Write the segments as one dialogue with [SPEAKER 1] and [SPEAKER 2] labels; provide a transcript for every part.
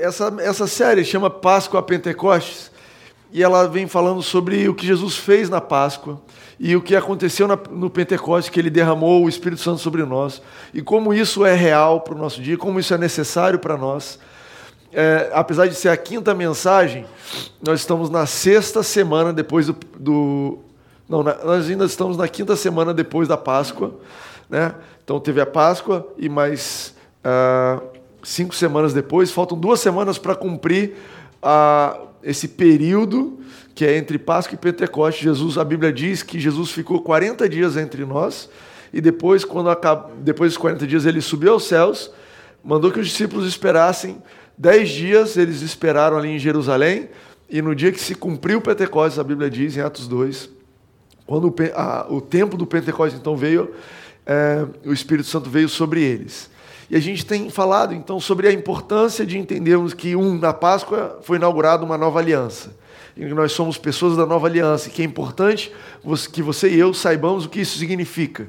[SPEAKER 1] Essa, essa série chama Páscoa a Pentecostes, e ela vem falando sobre o que Jesus fez na Páscoa e o que aconteceu na, no Pentecostes, que ele derramou o Espírito Santo sobre nós, e como isso é real para o nosso dia, como isso é necessário para nós. É, apesar de ser a quinta mensagem, nós estamos na sexta semana depois do. do não, na, nós ainda estamos na quinta semana depois da Páscoa. Né? Então teve a Páscoa e mais uh, cinco semanas depois, faltam duas semanas para cumprir uh, esse período que é entre Páscoa e Pentecostes. Jesus, a Bíblia diz que Jesus ficou 40 dias entre nós e depois, quando acaba, depois dos 40 dias, ele subiu aos céus, mandou que os discípulos esperassem Dez dias eles esperaram ali em Jerusalém, e no dia que se cumpriu o Pentecostes, a Bíblia diz em Atos 2, quando o, a, o tempo do Pentecostes então veio, é, o Espírito Santo veio sobre eles. E a gente tem falado então sobre a importância de entendermos que, um, na Páscoa foi inaugurada uma nova aliança. E nós somos pessoas da nova aliança, e que é importante que você e eu saibamos o que isso significa.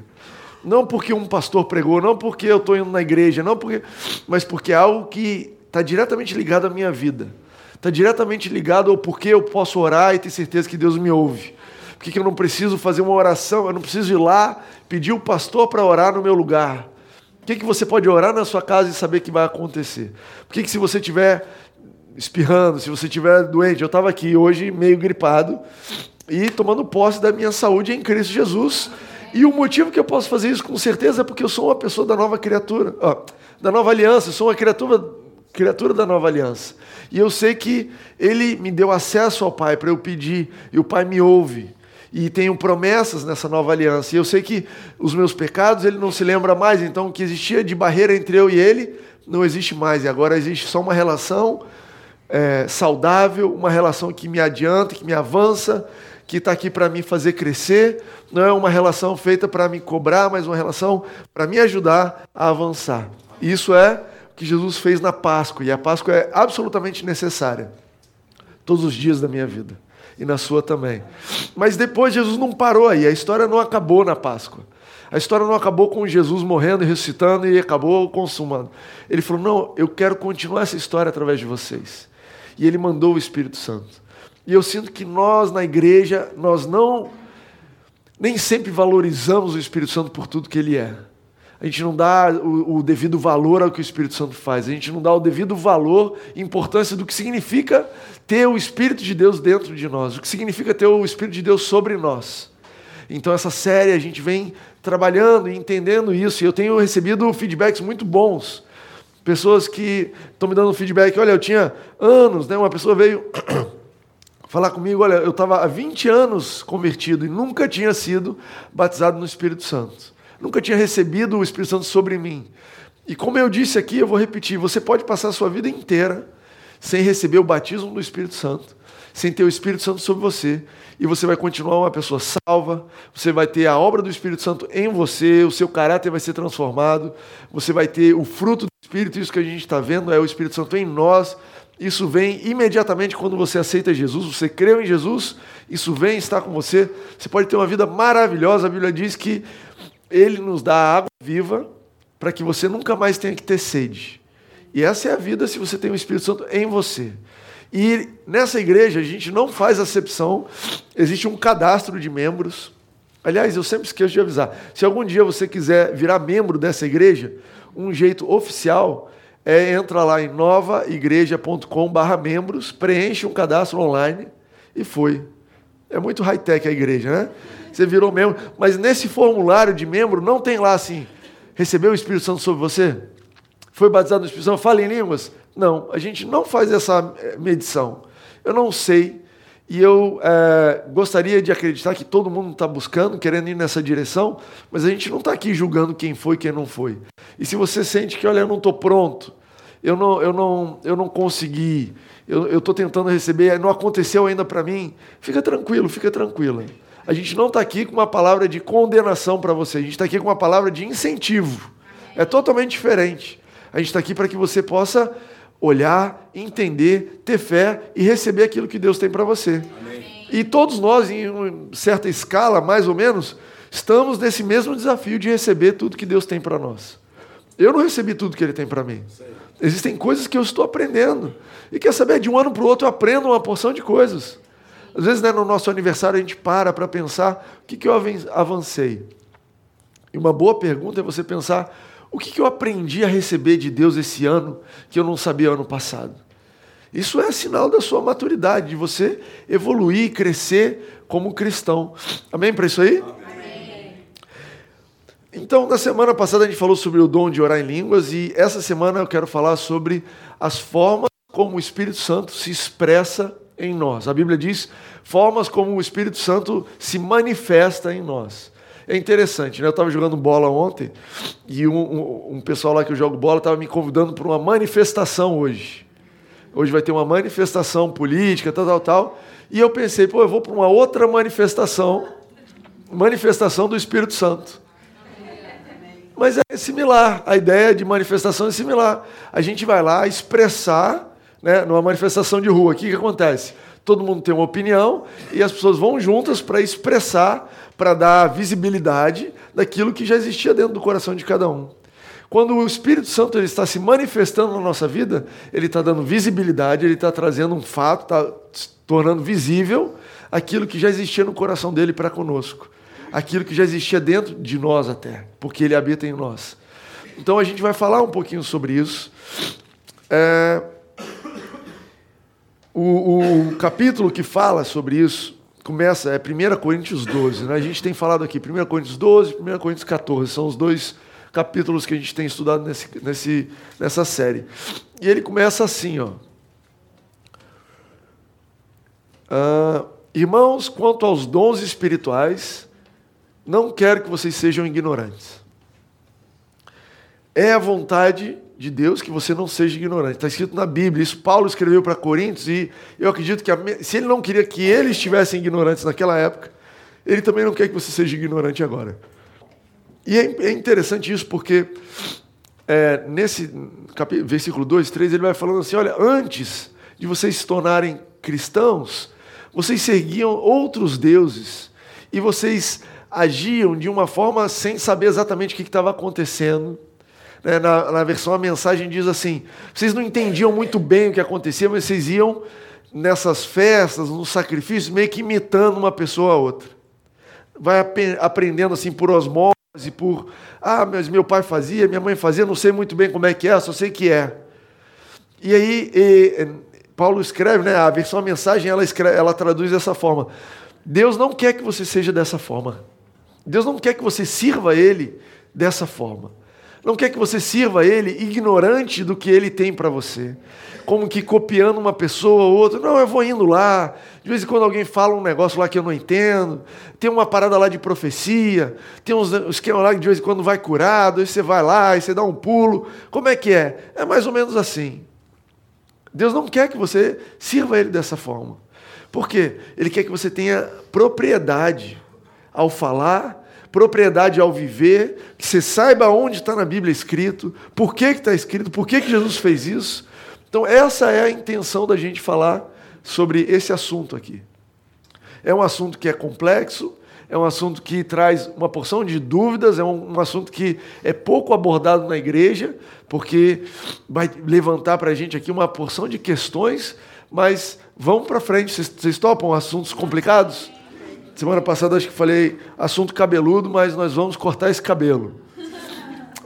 [SPEAKER 1] Não porque um pastor pregou, não porque eu estou indo na igreja, não porque, mas porque é algo que está diretamente ligado à minha vida. Está diretamente ligado ao porquê eu posso orar e ter certeza que Deus me ouve. Por que eu não preciso fazer uma oração? Eu não preciso ir lá pedir o pastor para orar no meu lugar. Que, que você pode orar na sua casa e saber que vai acontecer? Por que, que se você estiver espirrando, se você estiver doente, eu estava aqui hoje meio gripado e tomando posse da minha saúde em Cristo Jesus. E o motivo que eu posso fazer isso com certeza é porque eu sou uma pessoa da nova criatura, ó, da nova aliança, eu sou uma criatura criatura da nova aliança. E eu sei que ele me deu acesso ao Pai para eu pedir, e o Pai me ouve. E tenho promessas nessa nova aliança. E eu sei que os meus pecados ele não se lembra mais, então o que existia de barreira entre eu e ele não existe mais. E agora existe só uma relação é, saudável, uma relação que me adianta, que me avança, que está aqui para me fazer crescer. Não é uma relação feita para me cobrar, mas uma relação para me ajudar a avançar. Isso é que Jesus fez na Páscoa, e a Páscoa é absolutamente necessária, todos os dias da minha vida, e na sua também. Mas depois Jesus não parou aí, a história não acabou na Páscoa. A história não acabou com Jesus morrendo e ressuscitando e acabou consumando. Ele falou: Não, eu quero continuar essa história através de vocês. E ele mandou o Espírito Santo. E eu sinto que nós, na igreja, nós não, nem sempre valorizamos o Espírito Santo por tudo que ele é a gente não dá o, o, devido valor ao que o Espírito Santo faz, a gente não dá o devido valor e importância do que significa ter o Espírito de Deus dentro de nós, o que significa ter o Espírito de Deus sobre nós. Então, essa série a gente vem trabalhando e entendendo isso, e eu tenho recebido feedbacks muito bons. Pessoas que estão me dando feedback, olha, eu tinha anos, né? uma pessoa veio falar comigo, olha, eu estava há 20 anos convertido e nunca tinha sido batizado no Espírito Santo nunca tinha recebido o Espírito Santo sobre mim. E como eu disse aqui, eu vou repetir: você pode passar a sua vida inteira sem receber o batismo do Espírito Santo, sem ter o Espírito Santo sobre você, e você vai continuar uma pessoa salva, você vai ter a obra do Espírito Santo em você, o seu caráter vai ser transformado, você vai ter o fruto do Espírito, isso que a gente está vendo é o Espírito Santo em nós. Isso vem imediatamente quando você aceita Jesus, você creu em Jesus, isso vem estar com você. Você pode ter uma vida maravilhosa. A Bíblia diz que ele nos dá água viva para que você nunca mais tenha que ter sede. E essa é a vida se você tem o Espírito Santo em você. E nessa igreja a gente não faz acepção, existe um cadastro de membros. Aliás, eu sempre esqueço de avisar. Se algum dia você quiser virar membro dessa igreja, um jeito oficial é entra lá em novaigreja.com/membros, preenche um cadastro online e foi. É muito high-tech a igreja, né? Você virou membro. Mas nesse formulário de membro não tem lá assim: recebeu o Espírito Santo sobre você? Foi batizado no Espírito Santo? Fala em línguas? Não, a gente não faz essa eh, medição. Eu não sei. E eu é, gostaria de acreditar que todo mundo está buscando, querendo ir nessa direção, mas a gente não está aqui julgando quem foi e quem não foi. E se você sente que, olha, eu não estou pronto, eu não, eu, não, eu não consegui, eu estou tentando receber, não aconteceu ainda para mim, fica tranquilo, fica tranquila. A gente não está aqui com uma palavra de condenação para você, a gente está aqui com uma palavra de incentivo. É totalmente diferente. A gente está aqui para que você possa olhar, entender, ter fé e receber aquilo que Deus tem para você. Amém. E todos nós, em certa escala, mais ou menos, estamos nesse mesmo desafio de receber tudo que Deus tem para nós. Eu não recebi tudo que ele tem para mim. Existem coisas que eu estou aprendendo. E quer saber, de um ano para o outro eu aprendo uma porção de coisas. Às vezes, né, no nosso aniversário, a gente para para pensar o que, que eu avancei. E uma boa pergunta é você pensar o que, que eu aprendi a receber de Deus esse ano que eu não sabia ano passado. Isso é sinal da sua maturidade, de você evoluir, crescer como cristão. Amém para isso aí? Amém. Então, na semana passada a gente falou sobre o dom de orar em línguas e essa semana eu quero falar sobre as formas como o Espírito Santo se expressa em nós. A Bíblia diz formas como o Espírito Santo se manifesta em nós. É interessante, né? Eu estava jogando bola ontem e um, um, um pessoal lá que eu jogo bola estava me convidando para uma manifestação hoje. Hoje vai ter uma manifestação política, tal, tal, tal. E eu pensei, pô, eu vou para uma outra manifestação, manifestação do Espírito Santo. Mas é similar, a ideia de manifestação é similar. A gente vai lá expressar, né, numa manifestação de rua, o que, que acontece? Todo mundo tem uma opinião e as pessoas vão juntas para expressar para dar visibilidade daquilo que já existia dentro do coração de cada um. Quando o Espírito Santo ele está se manifestando na nossa vida, ele está dando visibilidade, ele está trazendo um fato, está tornando visível aquilo que já existia no coração dele para conosco, aquilo que já existia dentro de nós até, porque ele habita em nós. Então a gente vai falar um pouquinho sobre isso. É... O, o capítulo que fala sobre isso começa, é 1 Coríntios 12. Né? A gente tem falado aqui 1 Coríntios 12 e 1 Coríntios 14. São os dois capítulos que a gente tem estudado nesse, nesse, nessa série. E ele começa assim, ó. Ah, Irmãos, quanto aos dons espirituais, não quero que vocês sejam ignorantes. É a vontade de Deus que você não seja ignorante. Está escrito na Bíblia. Isso Paulo escreveu para Coríntios e eu acredito que a, se ele não queria que eles estivessem ignorantes naquela época, ele também não quer que você seja ignorante agora. E é, é interessante isso porque é, nesse capítulo, versículo 2, 3, ele vai falando assim: olha, antes de vocês se tornarem cristãos, vocês seguiam outros deuses e vocês agiam de uma forma sem saber exatamente o que estava acontecendo né, na, na versão a mensagem diz assim: vocês não entendiam muito bem o que acontecia, mas vocês iam nessas festas, nos sacrifícios, meio que imitando uma pessoa a outra. Vai aprendendo assim por osmose, por ah, mas meu pai fazia, minha mãe fazia, não sei muito bem como é que é, só sei que é. E aí e, Paulo escreve, né, a versão a mensagem ela, escreve, ela traduz dessa forma. Deus não quer que você seja dessa forma. Deus não quer que você sirva a Ele dessa forma. Não quer que você sirva a Ele ignorante do que Ele tem para você. Como que copiando uma pessoa ou outra. Não, eu vou indo lá. De vez em quando alguém fala um negócio lá que eu não entendo. Tem uma parada lá de profecia. Tem uns esquema lá que de vez em quando vai curado. Aí você vai lá e você dá um pulo. Como é que é? É mais ou menos assim. Deus não quer que você sirva Ele dessa forma. Por quê? Ele quer que você tenha propriedade ao falar propriedade ao viver, que você saiba onde está na Bíblia escrito, por que está escrito, por que, que Jesus fez isso. Então, essa é a intenção da gente falar sobre esse assunto aqui. É um assunto que é complexo, é um assunto que traz uma porção de dúvidas, é um, um assunto que é pouco abordado na igreja, porque vai levantar para a gente aqui uma porção de questões, mas vamos para frente. Vocês, vocês topam assuntos complicados? Semana passada acho que falei assunto cabeludo, mas nós vamos cortar esse cabelo.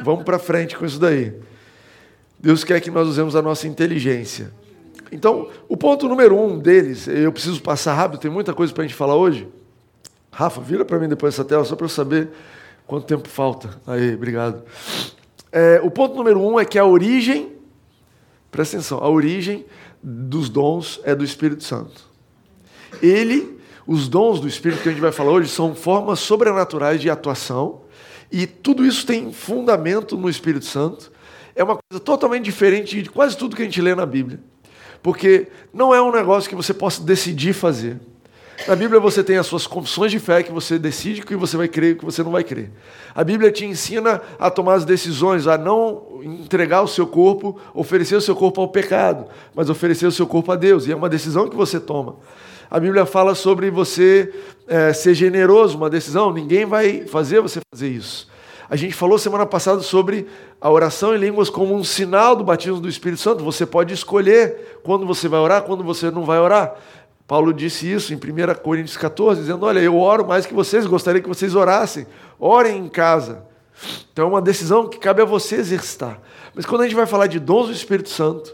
[SPEAKER 1] Vamos para frente com isso daí. Deus quer que nós usemos a nossa inteligência. Então, o ponto número um deles, eu preciso passar rápido, tem muita coisa para a gente falar hoje. Rafa, vira para mim depois essa tela, só para eu saber quanto tempo falta. Aí, obrigado. É, o ponto número um é que a origem, presta atenção, a origem dos dons é do Espírito Santo. Ele os dons do Espírito que a gente vai falar hoje são formas sobrenaturais de atuação, e tudo isso tem fundamento no Espírito Santo. É uma coisa totalmente diferente de quase tudo que a gente lê na Bíblia. Porque não é um negócio que você possa decidir fazer. Na Bíblia você tem as suas confissões de fé que você decide o que você vai crer e o que você não vai crer. A Bíblia te ensina a tomar as decisões, a não entregar o seu corpo, oferecer o seu corpo ao pecado, mas oferecer o seu corpo a Deus. E é uma decisão que você toma. A Bíblia fala sobre você é, ser generoso, uma decisão, ninguém vai fazer você fazer isso. A gente falou semana passada sobre a oração em línguas como um sinal do batismo do Espírito Santo. Você pode escolher quando você vai orar, quando você não vai orar. Paulo disse isso em 1 Coríntios 14, dizendo: Olha, eu oro mais que vocês, gostaria que vocês orassem. Orem em casa. Então é uma decisão que cabe a você exercitar. Mas quando a gente vai falar de dons do Espírito Santo,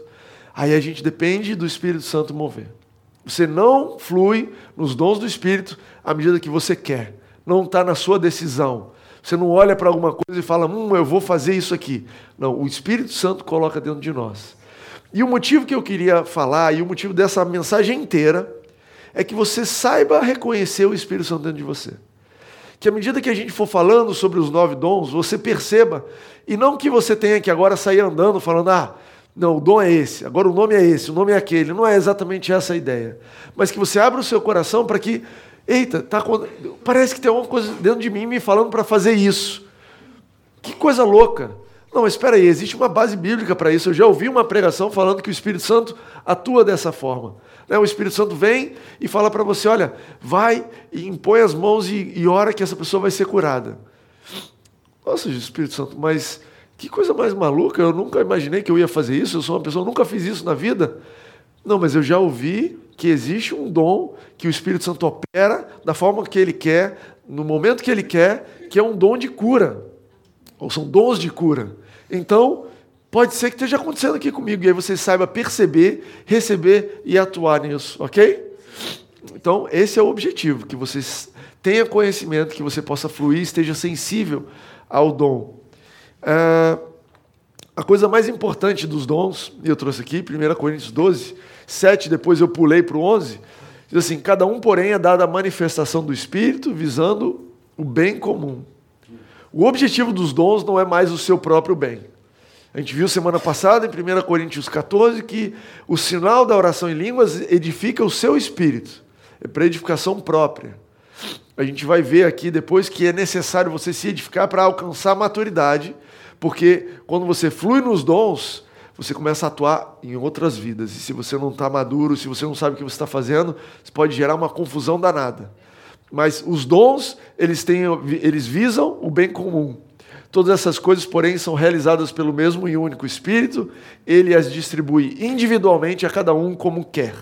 [SPEAKER 1] aí a gente depende do Espírito Santo mover. Você não flui nos dons do Espírito à medida que você quer. Não está na sua decisão. Você não olha para alguma coisa e fala, hum, eu vou fazer isso aqui. Não, o Espírito Santo coloca dentro de nós. E o motivo que eu queria falar, e o motivo dessa mensagem inteira, é que você saiba reconhecer o Espírito Santo dentro de você. Que à medida que a gente for falando sobre os nove dons, você perceba, e não que você tenha que agora sair andando falando, ah, não, o dom é esse, agora o nome é esse, o nome é aquele. Não é exatamente essa a ideia. Mas que você abra o seu coração para que, eita, tá, parece que tem alguma coisa dentro de mim me falando para fazer isso. Que coisa louca. Não, espera aí, existe uma base bíblica para isso. Eu já ouvi uma pregação falando que o Espírito Santo atua dessa forma. Né? O Espírito Santo vem e fala para você: olha, vai e impõe as mãos e, e ora que essa pessoa vai ser curada. Nossa, Espírito Santo, mas que coisa mais maluca, eu nunca imaginei que eu ia fazer isso, eu sou uma pessoa, nunca fiz isso na vida. Não, mas eu já ouvi que existe um dom que o Espírito Santo opera da forma que ele quer, no momento que ele quer, que é um dom de cura. Ou são dons de cura. Então, Pode ser que esteja acontecendo aqui comigo, e aí você saiba perceber, receber e atuar nisso, ok? Então, esse é o objetivo, que você tenha conhecimento, que você possa fluir, esteja sensível ao dom. É, a coisa mais importante dos dons, e eu trouxe aqui, 1 Coríntios 12, 7, depois eu pulei para o 11, diz assim: Cada um, porém, é dada a manifestação do Espírito, visando o bem comum. O objetivo dos dons não é mais o seu próprio bem. A gente viu semana passada, em 1 Coríntios 14, que o sinal da oração em línguas edifica o seu espírito, é para edificação própria. A gente vai ver aqui depois que é necessário você se edificar para alcançar maturidade, porque quando você flui nos dons, você começa a atuar em outras vidas. E se você não está maduro, se você não sabe o que você está fazendo, isso pode gerar uma confusão danada. Mas os dons, eles, têm, eles visam o bem comum. Todas essas coisas, porém, são realizadas pelo mesmo e único Espírito, ele as distribui individualmente a cada um como quer.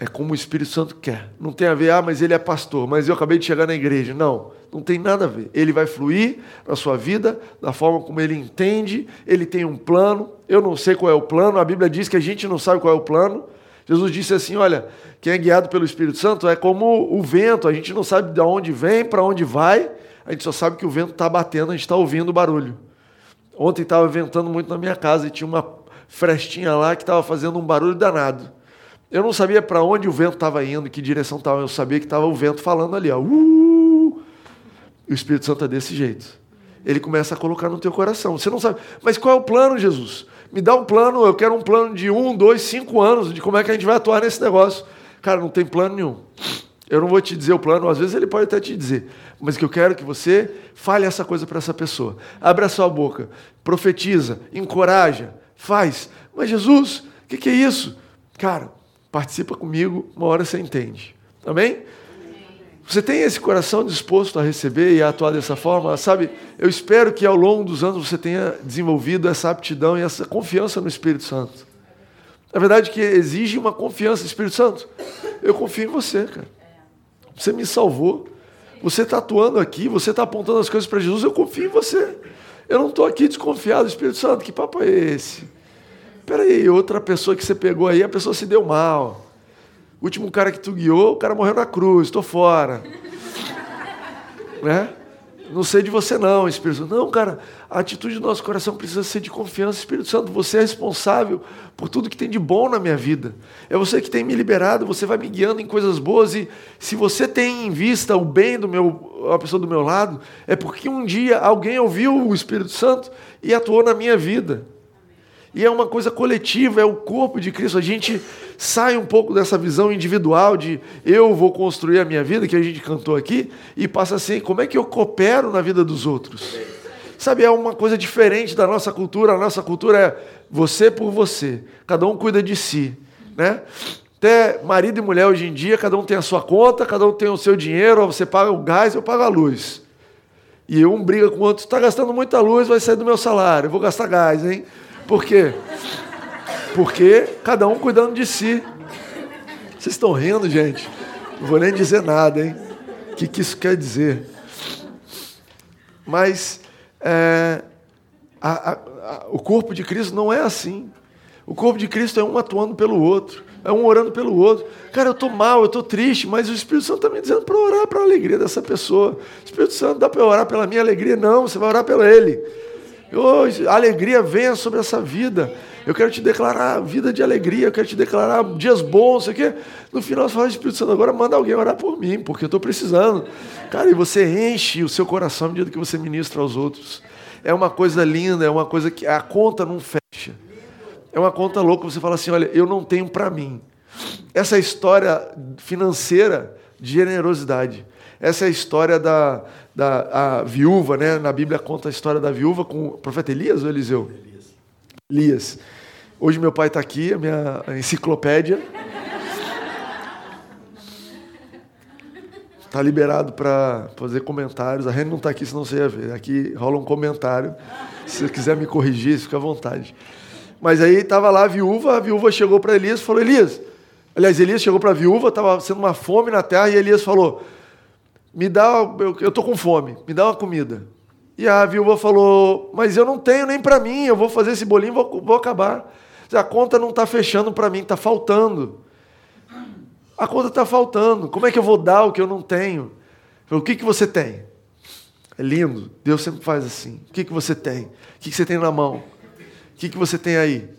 [SPEAKER 1] É como o Espírito Santo quer. Não tem a ver, ah, mas ele é pastor, mas eu acabei de chegar na igreja. Não, não tem nada a ver. Ele vai fluir na sua vida da forma como ele entende, ele tem um plano. Eu não sei qual é o plano, a Bíblia diz que a gente não sabe qual é o plano. Jesus disse assim: olha, quem é guiado pelo Espírito Santo é como o vento, a gente não sabe de onde vem, para onde vai, a gente só sabe que o vento está batendo, a gente está ouvindo o barulho. Ontem estava ventando muito na minha casa e tinha uma frestinha lá que estava fazendo um barulho danado. Eu não sabia para onde o vento estava indo, que direção estava, eu sabia que estava o vento falando ali. Ó, uh! O Espírito Santo é desse jeito. Ele começa a colocar no teu coração. Você não sabe, mas qual é o plano, Jesus? Me dá um plano, eu quero um plano de um, dois, cinco anos, de como é que a gente vai atuar nesse negócio. Cara, não tem plano nenhum. Eu não vou te dizer o plano, às vezes ele pode até te dizer, mas que eu quero que você fale essa coisa para essa pessoa. Abre a sua boca, profetiza, encoraja, faz. Mas Jesus, o que, que é isso? Cara, participa comigo, uma hora você entende. Amém? Você tem esse coração disposto a receber e a atuar dessa forma? Sabe, eu espero que ao longo dos anos você tenha desenvolvido essa aptidão e essa confiança no Espírito Santo. Na verdade, que exige uma confiança Espírito Santo. Eu confio em você, cara. Você me salvou. Você está atuando aqui, você está apontando as coisas para Jesus, eu confio em você. Eu não estou aqui desconfiado do Espírito Santo. Que papo é esse? Espera aí, outra pessoa que você pegou aí, a pessoa se deu mal. O último cara que tu guiou, o cara morreu na cruz, estou fora. né? Não sei de você não, Espírito Santo. Não, cara, a atitude do nosso coração precisa ser de confiança. Espírito Santo, você é responsável por tudo que tem de bom na minha vida. É você que tem me liberado, você vai me guiando em coisas boas. E se você tem em vista o bem do meu, a pessoa do meu lado, é porque um dia alguém ouviu o Espírito Santo e atuou na minha vida. E é uma coisa coletiva, é o corpo de Cristo. A gente sai um pouco dessa visão individual de eu vou construir a minha vida, que a gente cantou aqui, e passa assim: como é que eu coopero na vida dos outros? Sabe, é uma coisa diferente da nossa cultura. A nossa cultura é você por você, cada um cuida de si. Né? Até marido e mulher hoje em dia, cada um tem a sua conta, cada um tem o seu dinheiro, você paga o gás, eu pago a luz. E um briga com o outro, está gastando muita luz, vai sair do meu salário, eu vou gastar gás, hein? Por quê? Porque cada um cuidando de si. Vocês estão rindo, gente? Não vou nem dizer nada, hein? O que, que isso quer dizer? Mas é, a, a, a, o corpo de Cristo não é assim. O corpo de Cristo é um atuando pelo outro, é um orando pelo outro. Cara, eu estou mal, eu estou triste, mas o Espírito Santo está me dizendo para orar para a alegria dessa pessoa. O Espírito Santo dá para orar pela minha alegria? Não, você vai orar pela ele. Hoje, alegria venha sobre essa vida. Eu quero te declarar vida de alegria, eu quero te declarar dias bons, sei quê. No final você fala, Espírito Santo, agora manda alguém orar por mim, porque eu estou precisando. Cara, e você enche o seu coração à medida que você ministra aos outros. É uma coisa linda, é uma coisa que a conta não fecha. É uma conta louca, você fala assim, olha, eu não tenho para mim. Essa é história financeira de generosidade. Essa é a história da, da viúva, né? Na Bíblia conta a história da viúva com o profeta Elias ou Eliseu? Elias. Elias. Hoje meu pai está aqui, a minha enciclopédia. Está liberado para fazer comentários. A Reni não está aqui, senão você ia ver. Aqui rola um comentário. Se você quiser me corrigir, fica à vontade. Mas aí estava lá a viúva, a viúva chegou para Elias e falou: Elias, aliás, Elias chegou para a viúva, estava sendo uma fome na terra, e Elias falou: Me dá, eu estou com fome, me dá uma comida. E a viúva falou: Mas eu não tenho nem para mim, eu vou fazer esse bolinho, vou, vou acabar. A conta não está fechando para mim, está faltando. A conta está faltando. Como é que eu vou dar o que eu não tenho? O que, que você tem? É lindo. Deus sempre faz assim. O que, que você tem? O que, que você tem na mão? O que, que você tem aí?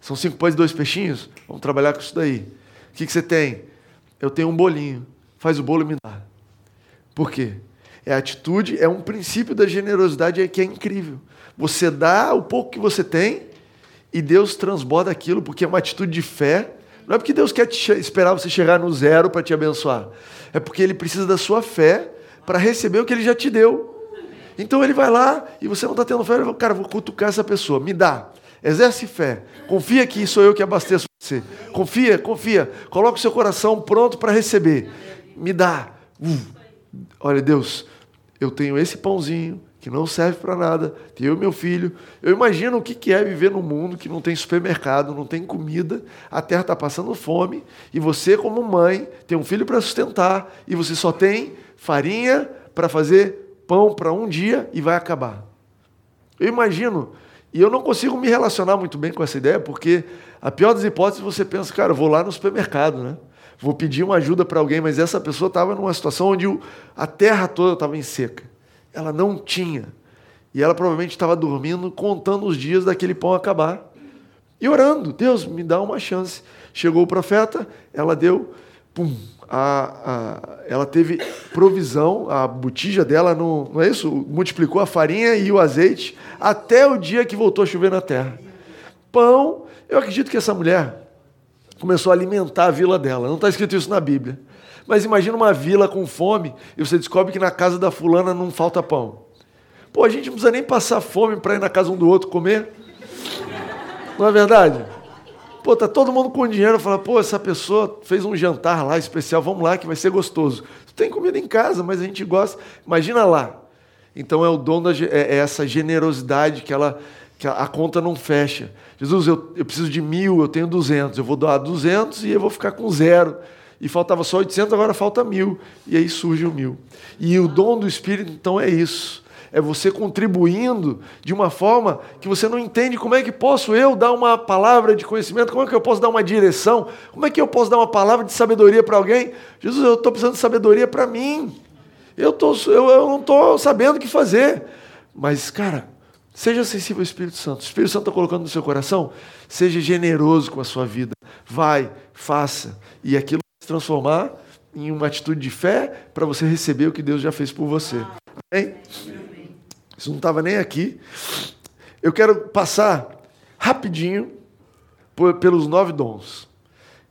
[SPEAKER 1] São cinco pães e dois peixinhos? Vamos trabalhar com isso daí. O que, que você tem? Eu tenho um bolinho. Faz o bolo e me dá. Por quê? É a atitude, é um princípio da generosidade que é incrível. Você dá o pouco que você tem e Deus transborda aquilo, porque é uma atitude de fé. Não é porque Deus quer te esperar você chegar no zero para te abençoar. É porque Ele precisa da sua fé para receber o que Ele já te deu. Então Ele vai lá e você não está tendo fé. Ele fala, cara, vou cutucar essa pessoa. Me dá. Exerce fé. Confia que sou eu que abasteço você. Confia, confia. Coloca o seu coração pronto para receber. Me dá. Uh. Olha, Deus, eu tenho esse pãozinho, que não serve para nada, tem eu e meu filho. Eu imagino o que é viver num mundo que não tem supermercado, não tem comida, a terra está passando fome, e você, como mãe, tem um filho para sustentar, e você só tem farinha para fazer pão para um dia e vai acabar. Eu imagino, e eu não consigo me relacionar muito bem com essa ideia, porque a pior das hipóteses você pensa, cara, eu vou lá no supermercado, né? Vou pedir uma ajuda para alguém, mas essa pessoa estava numa situação onde a terra toda estava em seca. Ela não tinha. E ela provavelmente estava dormindo, contando os dias daquele pão acabar. E orando, Deus, me dá uma chance. Chegou o profeta, ela deu, pum, a, a, ela teve provisão, a botija dela, não, não é isso? Multiplicou a farinha e o azeite até o dia que voltou a chover na terra. Pão, eu acredito que essa mulher começou a alimentar a vila dela. Não está escrito isso na Bíblia. Mas imagina uma vila com fome e você descobre que na casa da fulana não falta pão. Pô, a gente não precisa nem passar fome para ir na casa um do outro comer. Não é verdade? Pô, tá todo mundo com dinheiro, fala, pô, essa pessoa fez um jantar lá especial, vamos lá que vai ser gostoso. Tem comida em casa, mas a gente gosta. Imagina lá. Então é o dom da é, é essa generosidade que ela que a, conta não fecha. Jesus, eu, eu preciso de mil, eu tenho duzentos, eu vou doar duzentos e eu vou ficar com zero e faltava só 800, agora falta mil. E aí surge o mil. E o dom do Espírito, então, é isso. É você contribuindo de uma forma que você não entende como é que posso eu dar uma palavra de conhecimento, como é que eu posso dar uma direção, como é que eu posso dar uma palavra de sabedoria para alguém. Jesus, eu estou precisando de sabedoria para mim. Eu, tô, eu, eu não estou sabendo o que fazer. Mas, cara, Seja sensível ao Espírito Santo. O Espírito Santo está colocando no seu coração. Seja generoso com a sua vida. Vai, faça. E aquilo se transformar em uma atitude de fé para você receber o que Deus já fez por você. Amém? Isso não estava nem aqui. Eu quero passar rapidinho pelos nove dons.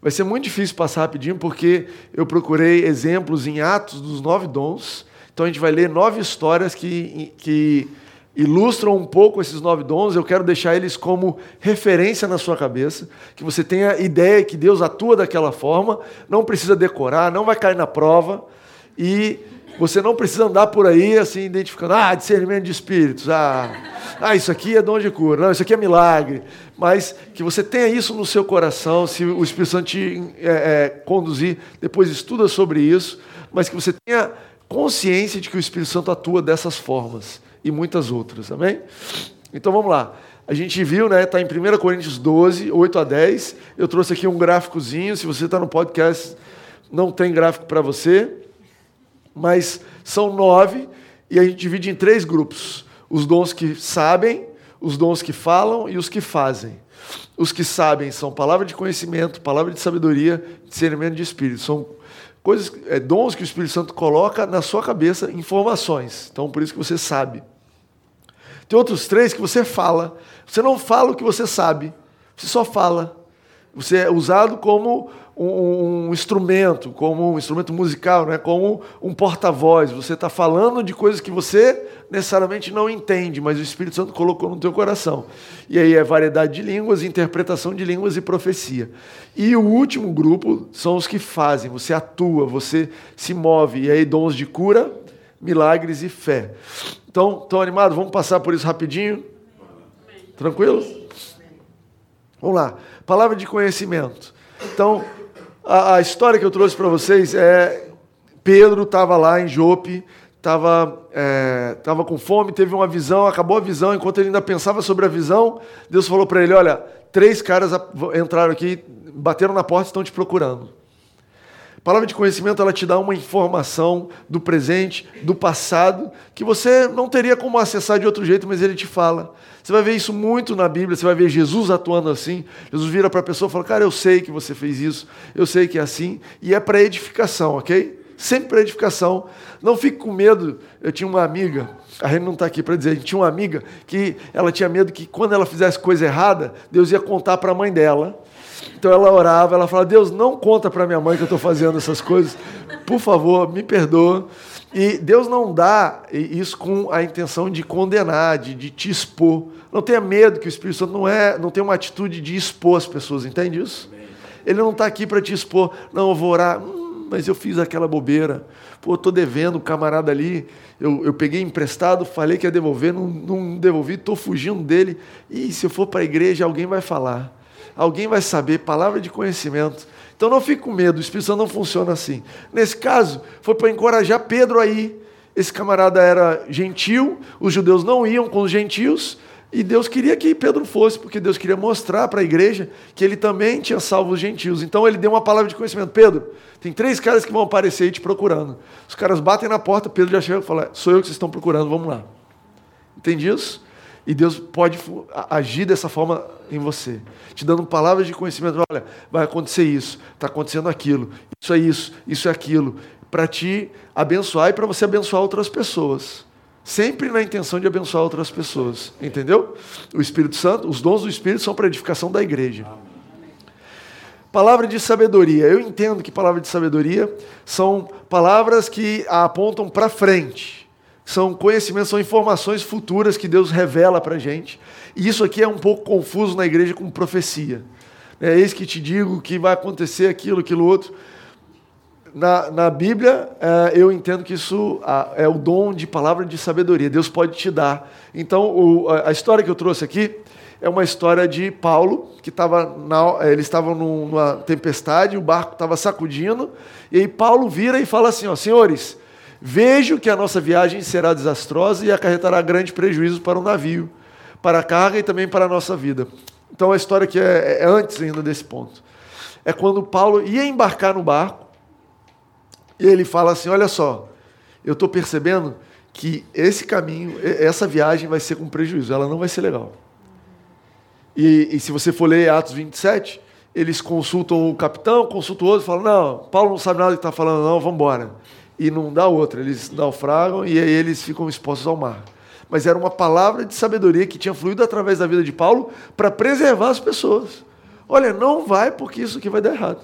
[SPEAKER 1] Vai ser muito difícil passar rapidinho porque eu procurei exemplos em Atos dos nove dons. Então a gente vai ler nove histórias que, que ilustram um pouco esses nove dons, eu quero deixar eles como referência na sua cabeça, que você tenha ideia que Deus atua daquela forma, não precisa decorar, não vai cair na prova, e Você não precisa andar por aí assim, identificando, ah, discernimento de espíritos, ah, ah, isso aqui é dom de cura, não, isso aqui é milagre. Mas que você tenha isso no seu coração, se o Espírito Santo te é, é, conduzir, depois estuda sobre isso, mas que você tenha consciência de que o Espírito Santo atua dessas formas e muitas outras, amém? Então vamos lá. A gente viu, né? Está em 1 Coríntios 12, 8 a 10. Eu trouxe aqui um gráficozinho. Se você está no podcast, não tem gráfico para você. Mas são nove e a gente divide em três grupos: os dons que sabem, os dons que falam e os que fazem. Os que sabem são palavra de conhecimento, palavra de sabedoria, discernimento de espírito. São coisas, é, dons que o Espírito Santo coloca na sua cabeça, informações. Então, por isso que você sabe. Tem outros três que você fala. Você não fala o que você sabe, você só fala. Você é usado como um, um instrumento, como um instrumento musical, né? como um porta-voz. Você está falando de coisas que você necessariamente não entende, mas o Espírito Santo colocou no teu coração. E aí é variedade de línguas, interpretação de línguas e profecia. E o último grupo são os que fazem. Você atua, você se move. E aí dons de cura, milagres e fé. Então, estão animados? Vamos passar por isso rapidinho? Tranquilo? Vamos lá. Palavra de conhecimento. Então, a, a história que eu trouxe para vocês é Pedro estava lá em Jope, estava é, tava com fome, teve uma visão, acabou a visão, enquanto ele ainda pensava sobre a visão, Deus falou para ele: Olha, três caras entraram aqui, bateram na porta e estão te procurando. Palavra de conhecimento ela te dá uma informação do presente, do passado, que você não teria como acessar de outro jeito, mas ele te fala. Você vai ver isso muito na Bíblia, você vai ver Jesus atuando assim. Jesus vira para a pessoa e fala: Cara, eu sei que você fez isso, eu sei que é assim, e é para edificação, ok? Sempre para edificação. Não fique com medo. Eu tinha uma amiga, a Reni não está aqui para dizer, a gente tinha uma amiga que ela tinha medo que quando ela fizesse coisa errada, Deus ia contar para a mãe dela então ela orava, ela falava: Deus, não conta para minha mãe que eu estou fazendo essas coisas, por favor, me perdoa. E Deus não dá isso com a intenção de condenar, de, de te expor. Não tenha medo que o Espírito Santo não é, não tem uma atitude de expor as pessoas, entende isso? Ele não está aqui para te expor. Não, eu vou orar, hum, mas eu fiz aquela bobeira. Pô, estou devendo o camarada ali. Eu, eu peguei emprestado, falei que ia devolver, não, não devolvi, estou fugindo dele. E se eu for para a igreja, alguém vai falar alguém vai saber, palavra de conhecimento. Então não fique com medo, o Espírito Santo não funciona assim. Nesse caso, foi para encorajar Pedro aí. Esse camarada era gentil, os judeus não iam com os gentios, e Deus queria que Pedro fosse, porque Deus queria mostrar para a igreja que ele também tinha salvo os gentios. Então ele deu uma palavra de conhecimento: Pedro, tem três caras que vão aparecer aí te procurando. Os caras batem na porta, Pedro já chega e fala: Sou eu que vocês estão procurando, vamos lá. Entende isso? E Deus pode agir dessa forma em você, te dando palavras de conhecimento. Olha, vai acontecer isso, está acontecendo aquilo, isso é isso, isso é aquilo, para te abençoar e para você abençoar outras pessoas. Sempre na intenção de abençoar outras pessoas, entendeu? O Espírito Santo, os dons do Espírito são para edificação da igreja. Palavra de sabedoria. Eu entendo que palavra de sabedoria são palavras que apontam para frente são conhecimentos, são informações futuras que Deus revela para a gente. E isso aqui é um pouco confuso na igreja com profecia. É eis que te digo que vai acontecer aquilo, aquilo outro. Na, na Bíblia, é, eu entendo que isso é o dom de palavra de sabedoria. Deus pode te dar. Então, o, a história que eu trouxe aqui é uma história de Paulo, que estava eles estavam numa tempestade, o barco estava sacudindo, e aí Paulo vira e fala assim: ó, senhores, Vejo que a nossa viagem será desastrosa e acarretará grande prejuízo para o navio, para a carga e também para a nossa vida. Então a história que é, é antes ainda desse ponto. É quando Paulo ia embarcar no barco e ele fala assim: Olha só, eu estou percebendo que esse caminho, essa viagem vai ser com prejuízo, ela não vai ser legal. E, e se você for ler Atos 27, eles consultam o capitão, consultam o outro, falam: Não, Paulo não sabe nada do que está falando, não, vamos embora e não dá outra. Eles naufragam e aí eles ficam expostos ao mar. Mas era uma palavra de sabedoria que tinha fluído através da vida de Paulo para preservar as pessoas. Olha, não vai porque isso aqui vai dar errado.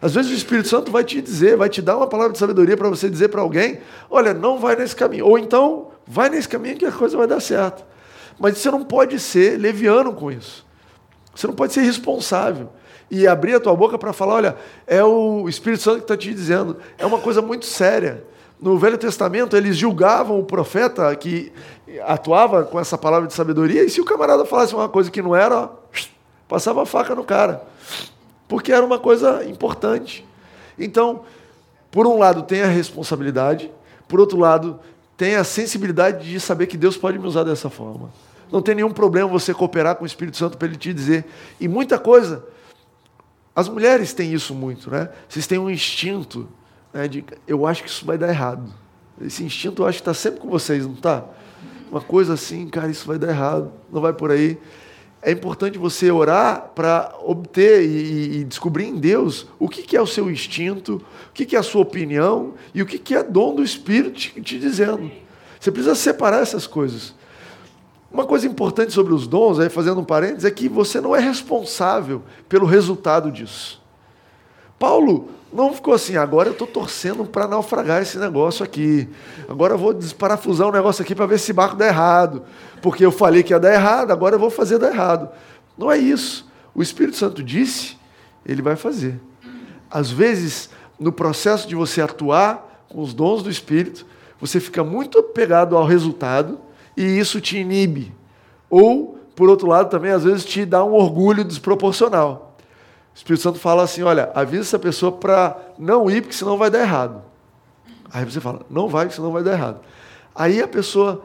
[SPEAKER 1] Às vezes o Espírito Santo vai te dizer, vai te dar uma palavra de sabedoria para você dizer para alguém: olha, não vai nesse caminho. Ou então, vai nesse caminho que a coisa vai dar certo. Mas você não pode ser leviano com isso. Você não pode ser responsável e abrir a tua boca para falar: olha, é o Espírito Santo que está te dizendo. É uma coisa muito séria. No Velho Testamento, eles julgavam o profeta que atuava com essa palavra de sabedoria, e se o camarada falasse uma coisa que não era, ó, passava a faca no cara. Porque era uma coisa importante. Então, por um lado, tem a responsabilidade, por outro lado, tem a sensibilidade de saber que Deus pode me usar dessa forma. Não tem nenhum problema você cooperar com o Espírito Santo para ele te dizer. E muita coisa. As mulheres têm isso muito, né? Vocês têm um instinto né, de eu acho que isso vai dar errado. Esse instinto eu acho que está sempre com vocês, não está? Uma coisa assim, cara, isso vai dar errado, não vai por aí. É importante você orar para obter e, e, descobrir em Deus o que, que é o seu instinto, o que, que é a sua opinião e o que, que é dom do Espírito te, te dizendo. Você precisa separar essas coisas. Uma coisa importante sobre os dons, aí fazendo um parênteses, é que você não é responsável pelo resultado disso. Paulo não ficou assim, agora eu estou torcendo para naufragar esse negócio aqui. Agora eu vou desparafusar um negócio aqui para ver se barco dá errado. Porque eu falei que ia dar errado, agora eu vou fazer dar errado. Não é isso. O Espírito Santo disse, ele vai fazer. Às vezes, no processo de você atuar com os dons do Espírito, você fica muito apegado ao resultado e isso te inibe. Ou, por outro lado, também às vezes te dá um orgulho desproporcional. O Espírito Santo fala assim: olha, avisa essa pessoa para não ir, porque senão vai dar errado. Aí você fala: não vai, porque senão vai dar errado. Aí a pessoa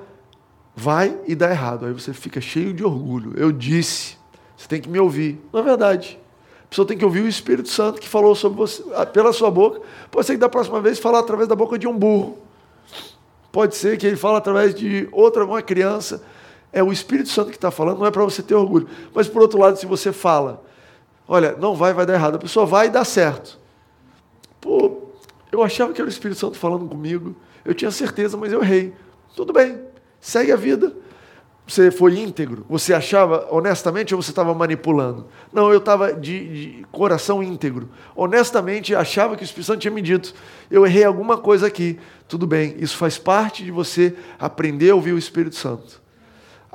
[SPEAKER 1] vai e dá errado. Aí você fica cheio de orgulho. Eu disse, você tem que me ouvir. Não é verdade. A pessoa tem que ouvir o Espírito Santo que falou sobre você pela sua boca. Pode ser que da próxima vez falar através da boca de um burro. Pode ser que ele fale através de outra uma criança. É o Espírito Santo que está falando, não é para você ter orgulho. Mas por outro lado, se você fala, olha, não vai, vai dar errado. A pessoa vai dá certo. Pô, eu achava que era o Espírito Santo falando comigo. Eu tinha certeza, mas eu errei. Tudo bem, segue a vida. Você foi íntegro? Você achava honestamente ou você estava manipulando? Não, eu estava de, de, coração íntegro. Honestamente, achava que o Espírito Santo tinha me dito. Eu errei alguma coisa aqui. Tudo bem, isso faz parte de você aprender a ouvir o Espírito Santo.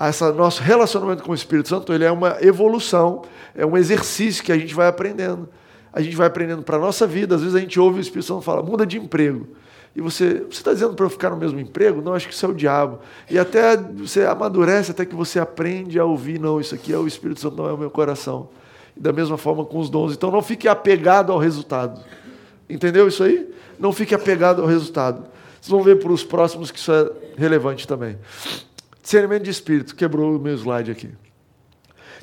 [SPEAKER 1] Esse nosso relacionamento com o Espírito Santo ele é uma evolução, é um exercício que a gente vai aprendendo. A gente vai aprendendo para a nossa vida. Às vezes a gente ouve o Espírito Santo falar, muda de emprego. E você, você está dizendo para eu ficar no mesmo emprego? Não, acho que isso é o diabo. E até você amadurece, até que você aprende a ouvir, não, isso aqui é o Espírito Santo, não é o meu coração. E da mesma forma com os dons. Então não fique apegado ao resultado. Entendeu isso aí? Não fique apegado ao resultado. Vocês vão ver para os próximos que isso é relevante também. Discernimento de espírito, quebrou o meu slide aqui.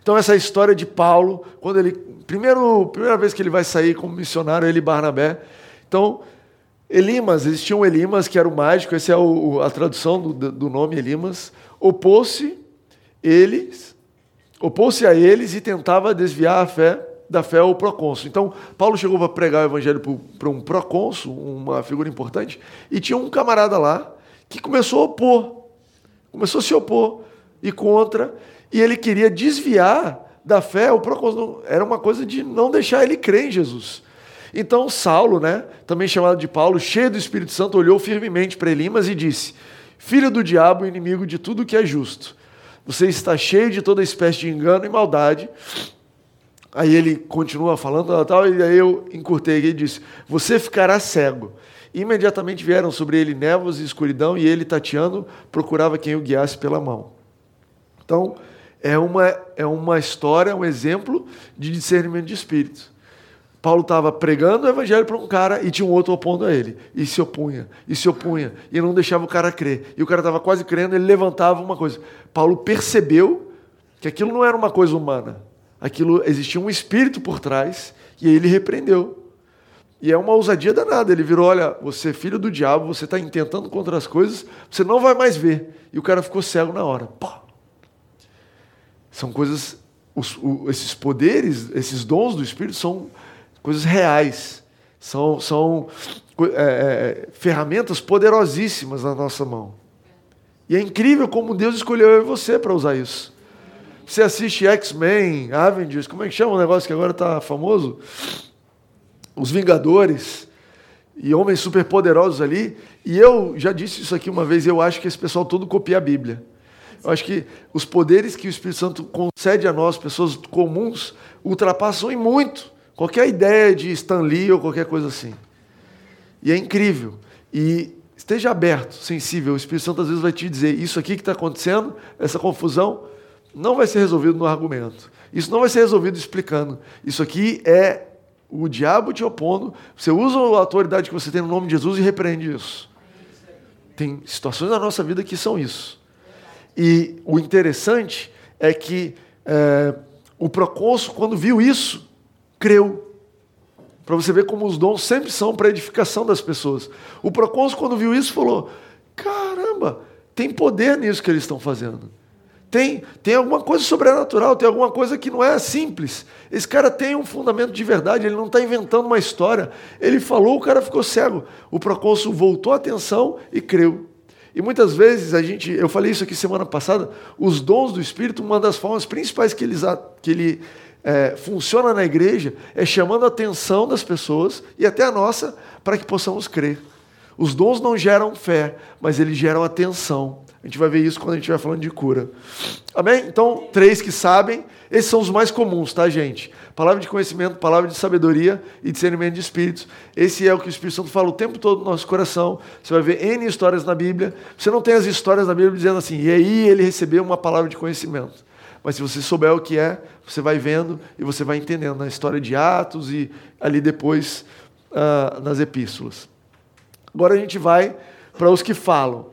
[SPEAKER 1] Então, essa história de Paulo, quando ele. Primeiro, primeira vez que ele vai sair como missionário, ele e Barnabé. Então, Elimas, existia um Elimas que era o mágico, essa é o, a tradução do, do nome Elimas, opôs-se eles, opôs-se a eles e tentava desviar a fé da fé ao procônsul. Então, Paulo chegou para pregar o evangelho para um procônsul, uma figura importante, e tinha um camarada lá que começou a opor, começou a se opor e contra, e ele queria desviar da fé o procônsul. Era uma coisa de não deixar ele crer em Jesus. Então Saulo, né, também chamado de Paulo, cheio do Espírito Santo, olhou firmemente para Elimas e disse: Filho do diabo, inimigo de tudo que é justo, você está cheio de toda espécie de engano e maldade. Aí ele continua falando tal, e aí eu encurtei e disse: Você ficará cego. Imediatamente vieram sobre ele névoas e escuridão, e ele, tateando, procurava quem o guiasse pela mão. Então, é uma, é uma história, um exemplo de discernimento de espírito. Paulo estava pregando o evangelho para um cara e tinha um outro opondo a ele. E se opunha, e se opunha, e não deixava o cara crer. E o cara estava quase crendo, ele levantava uma coisa. Paulo percebeu que aquilo não era uma coisa humana. Aquilo existia um espírito por trás, e ele repreendeu. E é uma ousadia danada. Ele virou: olha, você é filho do diabo, você está intentando contra as coisas, você não vai mais ver. E o cara ficou cego na hora. São coisas, os, o, esses poderes, esses dons do Espírito são coisas reais. São, são é, é, ferramentas poderosíssimas na nossa mão. E é incrível como Deus escolheu eu e você para usar isso. Você assiste X-Men, Avengers, como é que chama o negócio que agora está famoso? Os Vingadores e homens superpoderosos ali. E eu já disse isso aqui uma vez, eu acho que esse pessoal todo copia a Bíblia. Eu acho que os poderes que o Espírito Santo concede a nós, pessoas comuns, ultrapassam em muito qualquer ideia de Stan Lee ou qualquer coisa assim. E é incrível. E esteja aberto, sensível. O Espírito Santo às vezes vai te dizer: isso aqui que está acontecendo, essa confusão, não vai ser resolvido no argumento. Isso não vai ser resolvido explicando. Isso aqui é o diabo te opondo. Você usa a autoridade que você tem no nome de Jesus e repreende isso. Tem situações na nossa vida que são isso. E o interessante é que é, o procônsul, quando viu isso, creu. Para você ver como os dons sempre são para edificação das pessoas. O procônsul, quando viu isso, falou: caramba, tem poder nisso que eles estão fazendo. Tem, tem alguma coisa sobrenatural, tem alguma coisa que não é simples. Esse cara tem um fundamento de verdade, ele não está inventando uma história. Ele falou, o cara ficou cego. O procônsul voltou a atenção e creu. E muitas vezes a gente, eu falei isso aqui semana passada, os dons do Espírito, uma das formas principais que, eles, que ele é, funciona na igreja é chamando a atenção das pessoas e até a nossa para que possamos crer. Os dons não geram fé, mas eles geram atenção. A gente vai ver isso quando a gente estiver falando de cura. Amém? Então, três que sabem, esses são os mais comuns, tá, gente? Palavra de conhecimento, palavra de sabedoria e discernimento de espíritos. Esse é o que o Espírito Santo fala o tempo todo no nosso coração. Você vai ver N histórias na Bíblia. Você não tem as histórias na Bíblia dizendo assim, e aí ele recebeu uma palavra de conhecimento. Mas se você souber o que é, você vai vendo e você vai entendendo na história de Atos e ali depois uh, nas epístolas. Agora a gente vai para os que falam.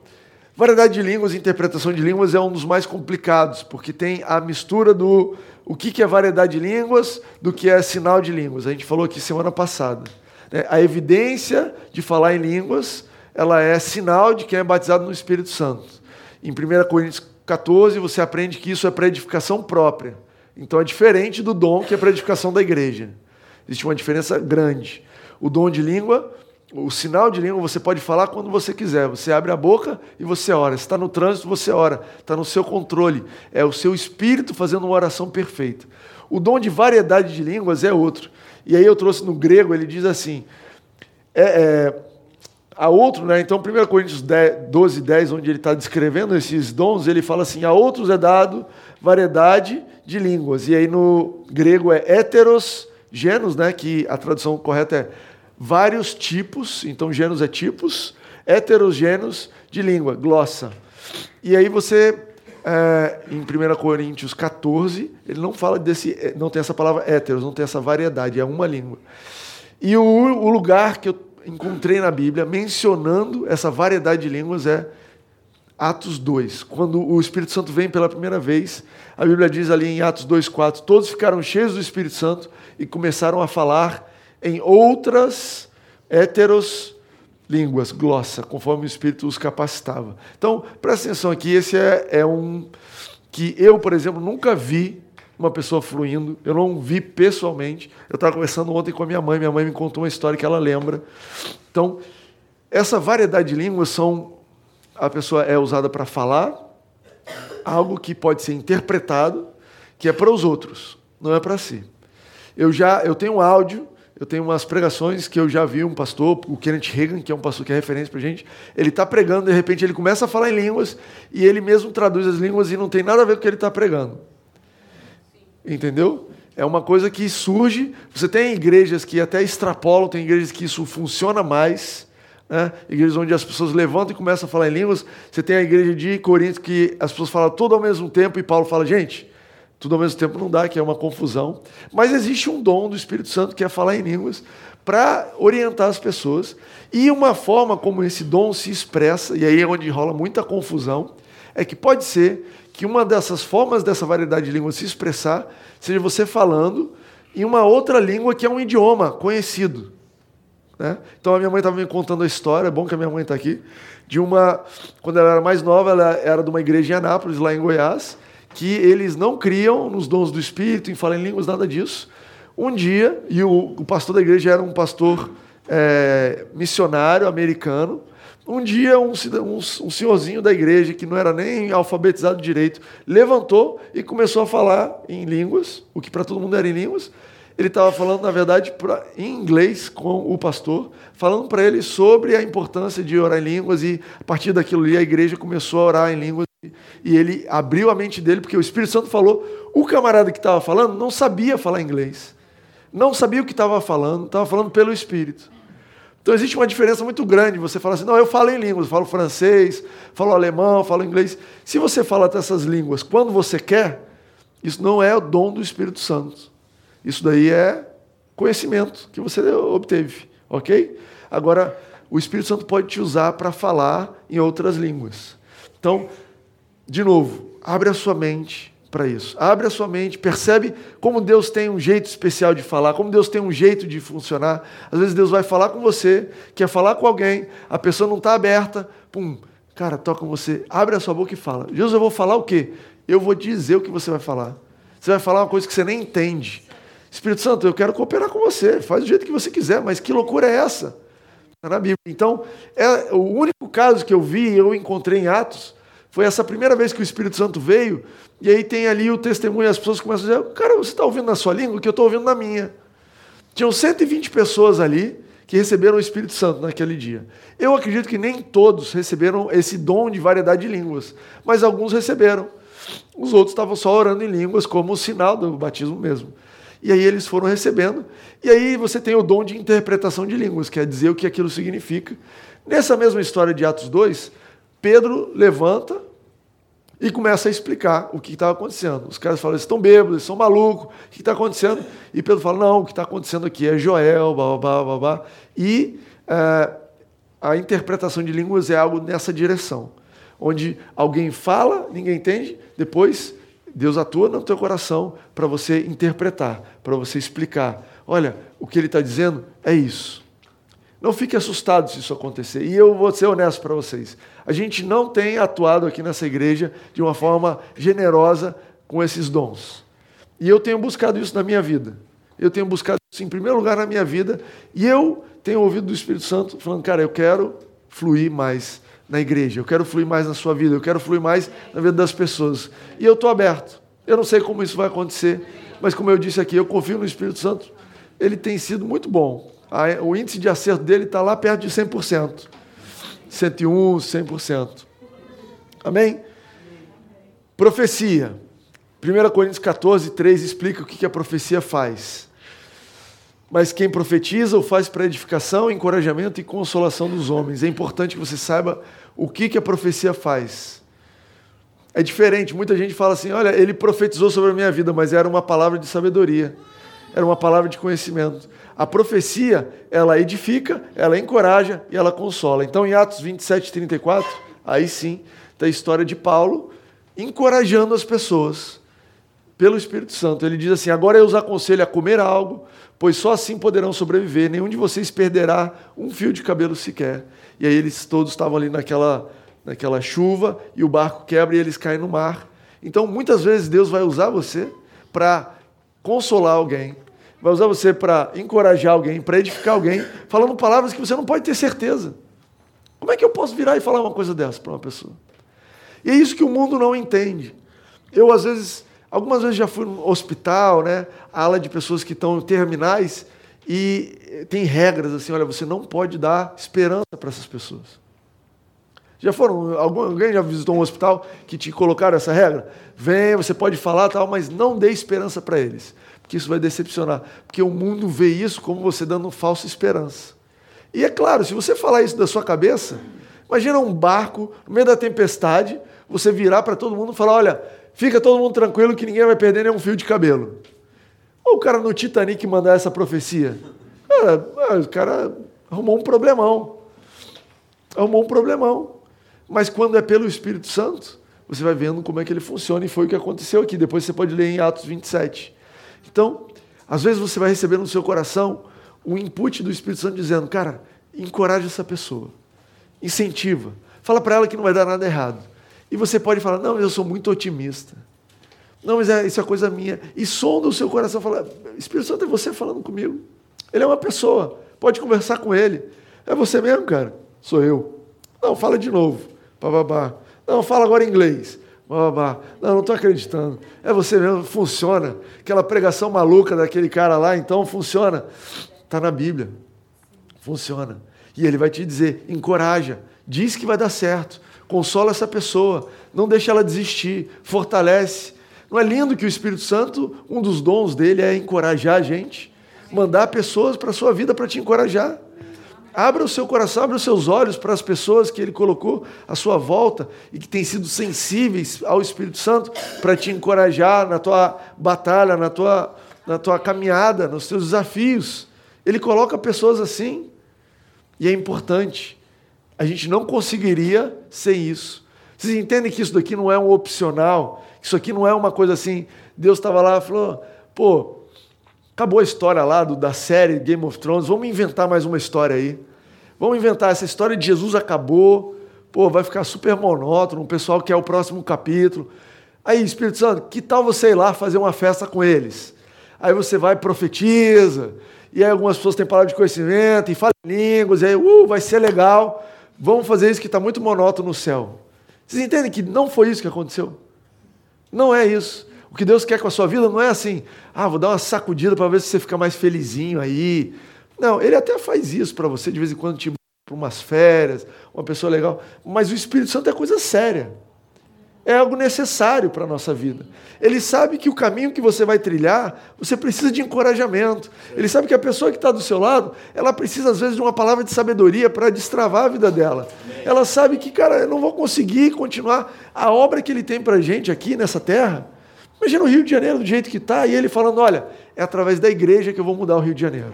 [SPEAKER 1] Variedade de línguas e interpretação de línguas é um dos mais complicados, porque tem a mistura do o que é variedade de línguas do que é sinal de línguas. A gente falou aqui semana passada. Né? A evidência de falar em línguas ela é sinal de quem é batizado no Espírito Santo. Em 1 Coríntios 14, você aprende que isso é para edificação própria. Então é diferente do dom que é para edificação da igreja. Existe uma diferença grande. O dom de língua o sinal de língua você pode falar quando você quiser. Você abre a boca e você ora. está no trânsito, você ora. Está no seu controle. É o seu espírito fazendo uma oração perfeita. O dom de variedade de línguas é outro. E aí eu trouxe no grego, ele diz assim: é, é, há outro, né? Então, 1 Coríntios 10, 12, 10, onde ele está descrevendo esses dons, ele fala assim: a outros é dado variedade de línguas. E aí no grego é heteros, genos, né? Que a tradução correta é vários tipos, então gêneros é tipos, heterogêneos de língua, glossa. E aí você, é, em 1 Coríntios 14, ele não fala desse, é, não tem essa palavra héteros, não tem essa variedade, é uma língua. E o, o lugar que eu encontrei na Bíblia mencionando essa variedade de línguas é Atos 2, quando o Espírito Santo vem pela primeira vez, a Bíblia diz ali em Atos 2,4: todos ficaram cheios do Espírito Santo e começaram a falar em outras heteros línguas, glossa, conforme o Espírito os capacitava. Então, presta atenção aqui, esse é, é um que eu, por exemplo, nunca vi uma pessoa fluindo, eu não vi pessoalmente. Eu estava conversando ontem com a minha mãe, minha mãe me contou uma história que ela lembra. Então, essa variedade de línguas são a pessoa é usada para falar algo que pode ser interpretado, que é para os outros, não é para si. Eu já eu tenho um áudio eu tenho umas pregações que eu já vi um pastor, o Kenneth Reagan, que é um pastor que é referência para gente, ele está pregando, de repente ele começa a falar em línguas e ele mesmo traduz as línguas e não tem nada a ver com o que ele está pregando. Entendeu? É uma coisa que surge. Você tem igrejas que até extrapolam, tem igrejas que isso funciona mais. Né? Igrejas onde as pessoas levantam e começam a falar em línguas. Você tem a igreja de Corinto que as pessoas falam tudo ao mesmo tempo e Paulo fala, gente, tudo ao mesmo tempo não dá, que é uma confusão. Mas existe um dom do Espírito Santo que é falar em línguas para orientar as pessoas. E uma forma como esse dom se expressa, e aí é onde rola muita confusão, é que pode ser que uma dessas formas dessa variedade de línguas se expressar seja você falando em uma outra língua que é um idioma conhecido. Né? Então a minha mãe estava me contando a história, é bom que a minha mãe está aqui, de uma. Quando ela era mais nova, ela era de uma igreja em Anápolis, lá em Goiás, que eles não criam nos dons do Espírito, em falar em línguas, nada disso. Um dia, e o, o pastor da igreja era um pastor é, missionário americano, um dia um, um, um, senhorzinho da igreja, que não era nem alfabetizado direito, levantou e começou a falar em línguas, o que para todo mundo era em línguas. Ele estava falando, na verdade, pra, em inglês com o pastor, falando para ele sobre a importância de orar em línguas, e a partir daquilo ali a igreja começou a orar em línguas e ele abriu a mente dele, porque o Espírito Santo falou. O camarada que estava falando não sabia falar inglês. Não sabia o que estava falando, estava falando pelo Espírito. Então existe uma diferença muito grande. Você fala assim, não, eu falo em línguas, eu falo francês, falo alemão, falo inglês. Se você fala dessas línguas quando você quer, isso não é o dom do Espírito Santo. Isso daí é conhecimento que você obteve, ok? Agora, o Espírito Santo pode te usar para falar em outras línguas. Então, de novo, abre a sua mente para isso. Abre a sua mente, percebe como Deus tem um jeito especial de falar, como Deus tem um jeito de funcionar. Às vezes Deus vai falar com você, quer falar com alguém, a pessoa não está aberta, pum, cara, toca você, abre a sua boca e fala. Jesus, eu vou falar o quê? Eu vou dizer o que você vai falar. Você vai falar uma coisa que você nem entende. Espírito Santo, eu quero cooperar com você, faz do jeito que você quiser, mas que loucura é essa? Está na Bíblia. Então, é o único caso que eu vi, eu encontrei em Atos, foi essa primeira vez que o Espírito Santo veio, e aí tem ali o testemunho, as pessoas começam a dizer: Cara, você está ouvindo na sua língua o que eu estou ouvindo na minha. Tinham 120 pessoas ali que receberam o Espírito Santo naquele dia. Eu acredito que nem todos receberam esse dom de variedade de línguas, mas alguns receberam. Os outros estavam só orando em línguas, como sinal do batismo mesmo. E aí eles foram recebendo. E aí você tem o dom de interpretação de línguas, quer dizer o que aquilo significa. Nessa mesma história de Atos 2, Pedro levanta e começa a explicar o que estava acontecendo. Os caras falam, eles estão bêbados, eles são malucos, o que está acontecendo? E Pedro fala, não, o que está acontecendo aqui é Joel, babá, babá. E é, a interpretação de línguas é algo nessa direção, onde alguém fala, ninguém entende, depois Deus atua no teu coração para você interpretar, para você explicar. Olha, o que ele está dizendo é isso. Não fique assustado se isso acontecer. E eu vou ser honesto para vocês. A gente não tem atuado aqui nessa igreja de uma forma generosa com esses dons. E eu tenho buscado isso na minha vida. Eu tenho buscado isso em primeiro lugar na minha vida. E eu tenho ouvido do Espírito Santo falando, cara, eu quero fluir mais na igreja, eu quero fluir mais na sua vida, eu quero fluir mais na vida das pessoas. E eu estou aberto. Eu não sei como isso vai acontecer, mas como eu disse aqui, eu confio no Espírito Santo. Ele tem sido muito bom o índice de acerto dele está lá perto de 100%. 101, 100%. Amém? Profecia. 1 Coríntios 14, 3 explica o que a profecia faz. Mas quem profetiza o faz para edificação, encorajamento e consolação dos homens. É importante que você saiba o que a profecia faz. É diferente. Muita gente fala assim: olha, ele profetizou sobre a minha vida, mas era uma palavra de sabedoria, era uma palavra de conhecimento. A profecia, ela edifica, ela encoraja e ela consola. Então, em Atos 27, 34, aí sim, está a história de Paulo encorajando as pessoas pelo Espírito Santo. Ele diz assim: Agora eu os aconselho a comer algo, pois só assim poderão sobreviver. Nenhum de vocês perderá um fio de cabelo sequer. E aí eles todos estavam ali naquela, naquela chuva e o barco quebra e eles caem no mar. Então, muitas vezes Deus vai usar você para consolar alguém, vai usar você para encorajar alguém, para edificar alguém, falando palavras que você não pode ter certeza. Como é que eu posso virar e falar uma coisa dessa para uma pessoa? E é isso que o mundo não entende. Eu, às vezes, algumas vezes já fui no hospital, né, ala de pessoas que estão terminais, e tem regras assim: olha, você não pode dar esperança para essas pessoas. Já foram? Alguém já visitou um hospital que te colocaram essa regra? Vem, você pode falar, tal, mas não dê esperança para eles porque isso vai decepcionar. Porque o mundo vê isso como você dando falsa esperança. E é claro, se você falar isso da sua cabeça, imagina um barco no meio da tempestade, você virar para todo mundo e falar: olha, fica todo mundo tranquilo que ninguém vai perder nenhum fio de cabelo. Ou o cara no Titanic mandar essa profecia. Cara, ah, o cara arrumou um problemão. Arrumou um problemão. Mas quando é pelo Espírito Santo, você vai vendo como é que ele funciona e foi o que aconteceu aqui. Depois você pode ler em Atos 27. Então, às vezes você vai receber no seu coração um input do Espírito Santo dizendo, cara, encoraja essa pessoa, incentiva, fala para ela que não vai dar nada errado. E você pode falar, não, eu sou muito otimista. Não, mas é, isso é coisa minha. E sonda o seu coração, fala, Espírito Santo é você falando comigo. Ele é uma pessoa, pode conversar com ele. É você mesmo, cara? Sou eu. Não, fala de novo. Bababá. Não, fala agora em inglês. Babá. Não, não estou acreditando. É você mesmo, funciona. Aquela pregação maluca daquele cara lá, então funciona. Está na Bíblia. Funciona. E ele vai te dizer: encoraja, diz que vai dar certo, consola essa pessoa, não deixa ela desistir, fortalece. Não é lindo que o Espírito Santo, um dos dons dele é encorajar a gente, mandar pessoas para a sua vida para te encorajar. Abra o seu coração, abra os seus olhos para as pessoas que Ele colocou à sua volta e que têm sido sensíveis ao Espírito Santo para te encorajar na tua batalha, na tua, na tua caminhada, nos teus desafios. Ele coloca pessoas assim. E é importante. A gente não conseguiria sem isso. Vocês entendem que isso daqui não é um opcional? Isso aqui não é uma coisa assim. Deus estava lá e falou: pô, acabou a história lá do, da série Game of Thrones, vamos inventar mais uma história aí. Vamos inventar, essa história de Jesus acabou, pô, vai ficar super monótono, o pessoal quer o próximo capítulo. Aí, Espírito Santo, que tal você ir lá fazer uma festa com eles? Aí você vai e profetiza, e aí algumas pessoas têm palavra de conhecimento, e falam línguas, e aí, uh, vai ser legal. Vamos fazer isso que está muito monótono no céu. Vocês entendem que não foi isso que aconteceu? Não é isso. O que Deus quer com a sua vida não é assim, ah, vou dar uma sacudida para ver se você fica mais felizinho aí. Não, ele até faz isso para você de vez em quando, te para umas férias, uma pessoa legal. Mas o Espírito Santo é coisa séria. É algo necessário para a nossa vida. Ele sabe que o caminho que você vai trilhar, você precisa de encorajamento. Ele sabe que a pessoa que está do seu lado, ela precisa, às vezes, de uma palavra de sabedoria para destravar a vida dela. Ela sabe que, cara, eu não vou conseguir continuar a obra que ele tem para a gente aqui nessa terra. Imagina o Rio de Janeiro do jeito que está, e ele falando: olha, é através da igreja que eu vou mudar o Rio de Janeiro.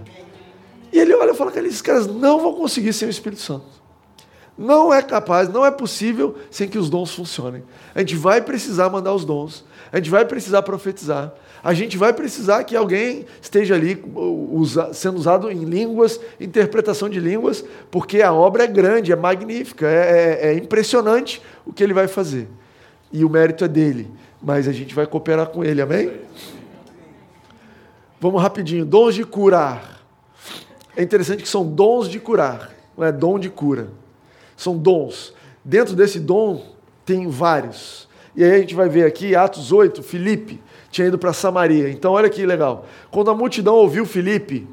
[SPEAKER 1] E ele olha e fala: esses caras não vão conseguir sem o Espírito Santo. Não é capaz, não é possível sem que os dons funcionem. A gente vai precisar mandar os dons, a gente vai precisar profetizar, a gente vai precisar que alguém esteja ali usa, sendo usado em línguas, interpretação de línguas, porque a obra é grande, é magnífica, é, é, é impressionante o que ele vai fazer. E o mérito é dele, mas a gente vai cooperar com ele, amém? Vamos rapidinho. Dons de curar. É interessante que são dons de curar, não é dom de cura são dons. Dentro desse dom tem vários. E aí a gente vai ver aqui, Atos 8, Filipe tinha ido para Samaria. Então olha que legal. Quando a multidão ouviu Filipe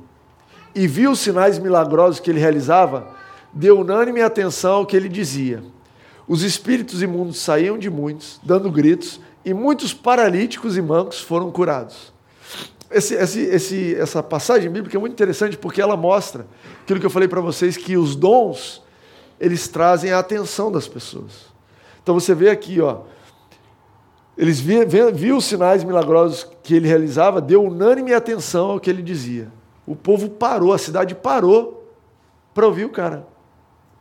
[SPEAKER 1] e viu os sinais milagrosos que ele realizava, deu unânime atenção ao que ele dizia. Os espíritos imundos saíam de muitos, dando gritos, e muitos paralíticos e mancos foram curados. Esse, esse, esse, essa passagem bíblica é muito interessante porque ela mostra aquilo que eu falei para vocês, que os dons eles trazem a atenção das pessoas. Então você vê aqui, ó, eles viam, viam os sinais milagrosos que ele realizava, deu unânime atenção ao que ele dizia. O povo parou, a cidade parou para ouvir o cara.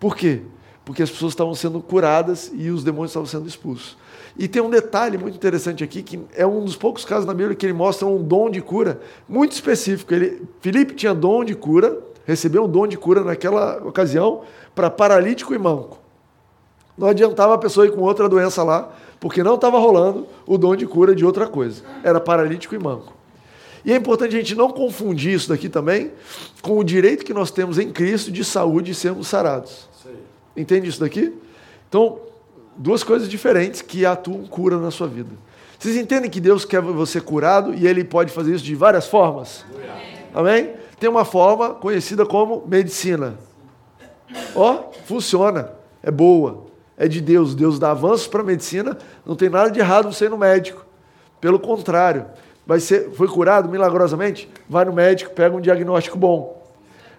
[SPEAKER 1] Por quê? Porque as pessoas estavam sendo curadas e os demônios estavam sendo expulsos. E tem um detalhe muito interessante aqui, que é um dos poucos casos na Bíblia que ele mostra um dom de cura muito específico. Ele, Filipe tinha dom de cura, recebeu um dom de cura naquela ocasião para paralítico e manco. Não adiantava a pessoa ir com outra doença lá, porque não estava rolando o dom de cura de outra coisa. Era paralítico e manco. E é importante a gente não confundir isso daqui também com o direito que nós temos em Cristo de saúde e sermos sarados. Entende isso daqui? Então, duas coisas diferentes que atuam cura na sua vida. Vocês entendem que Deus quer você curado e Ele pode fazer isso de várias formas? Amém? tem uma forma conhecida como medicina. Ó, oh, funciona, é boa, é de Deus. Deus dá avanços para a medicina, não tem nada de errado você ir no médico. Pelo contrário, vai ser, foi curado milagrosamente? Vai no médico, pega um diagnóstico bom.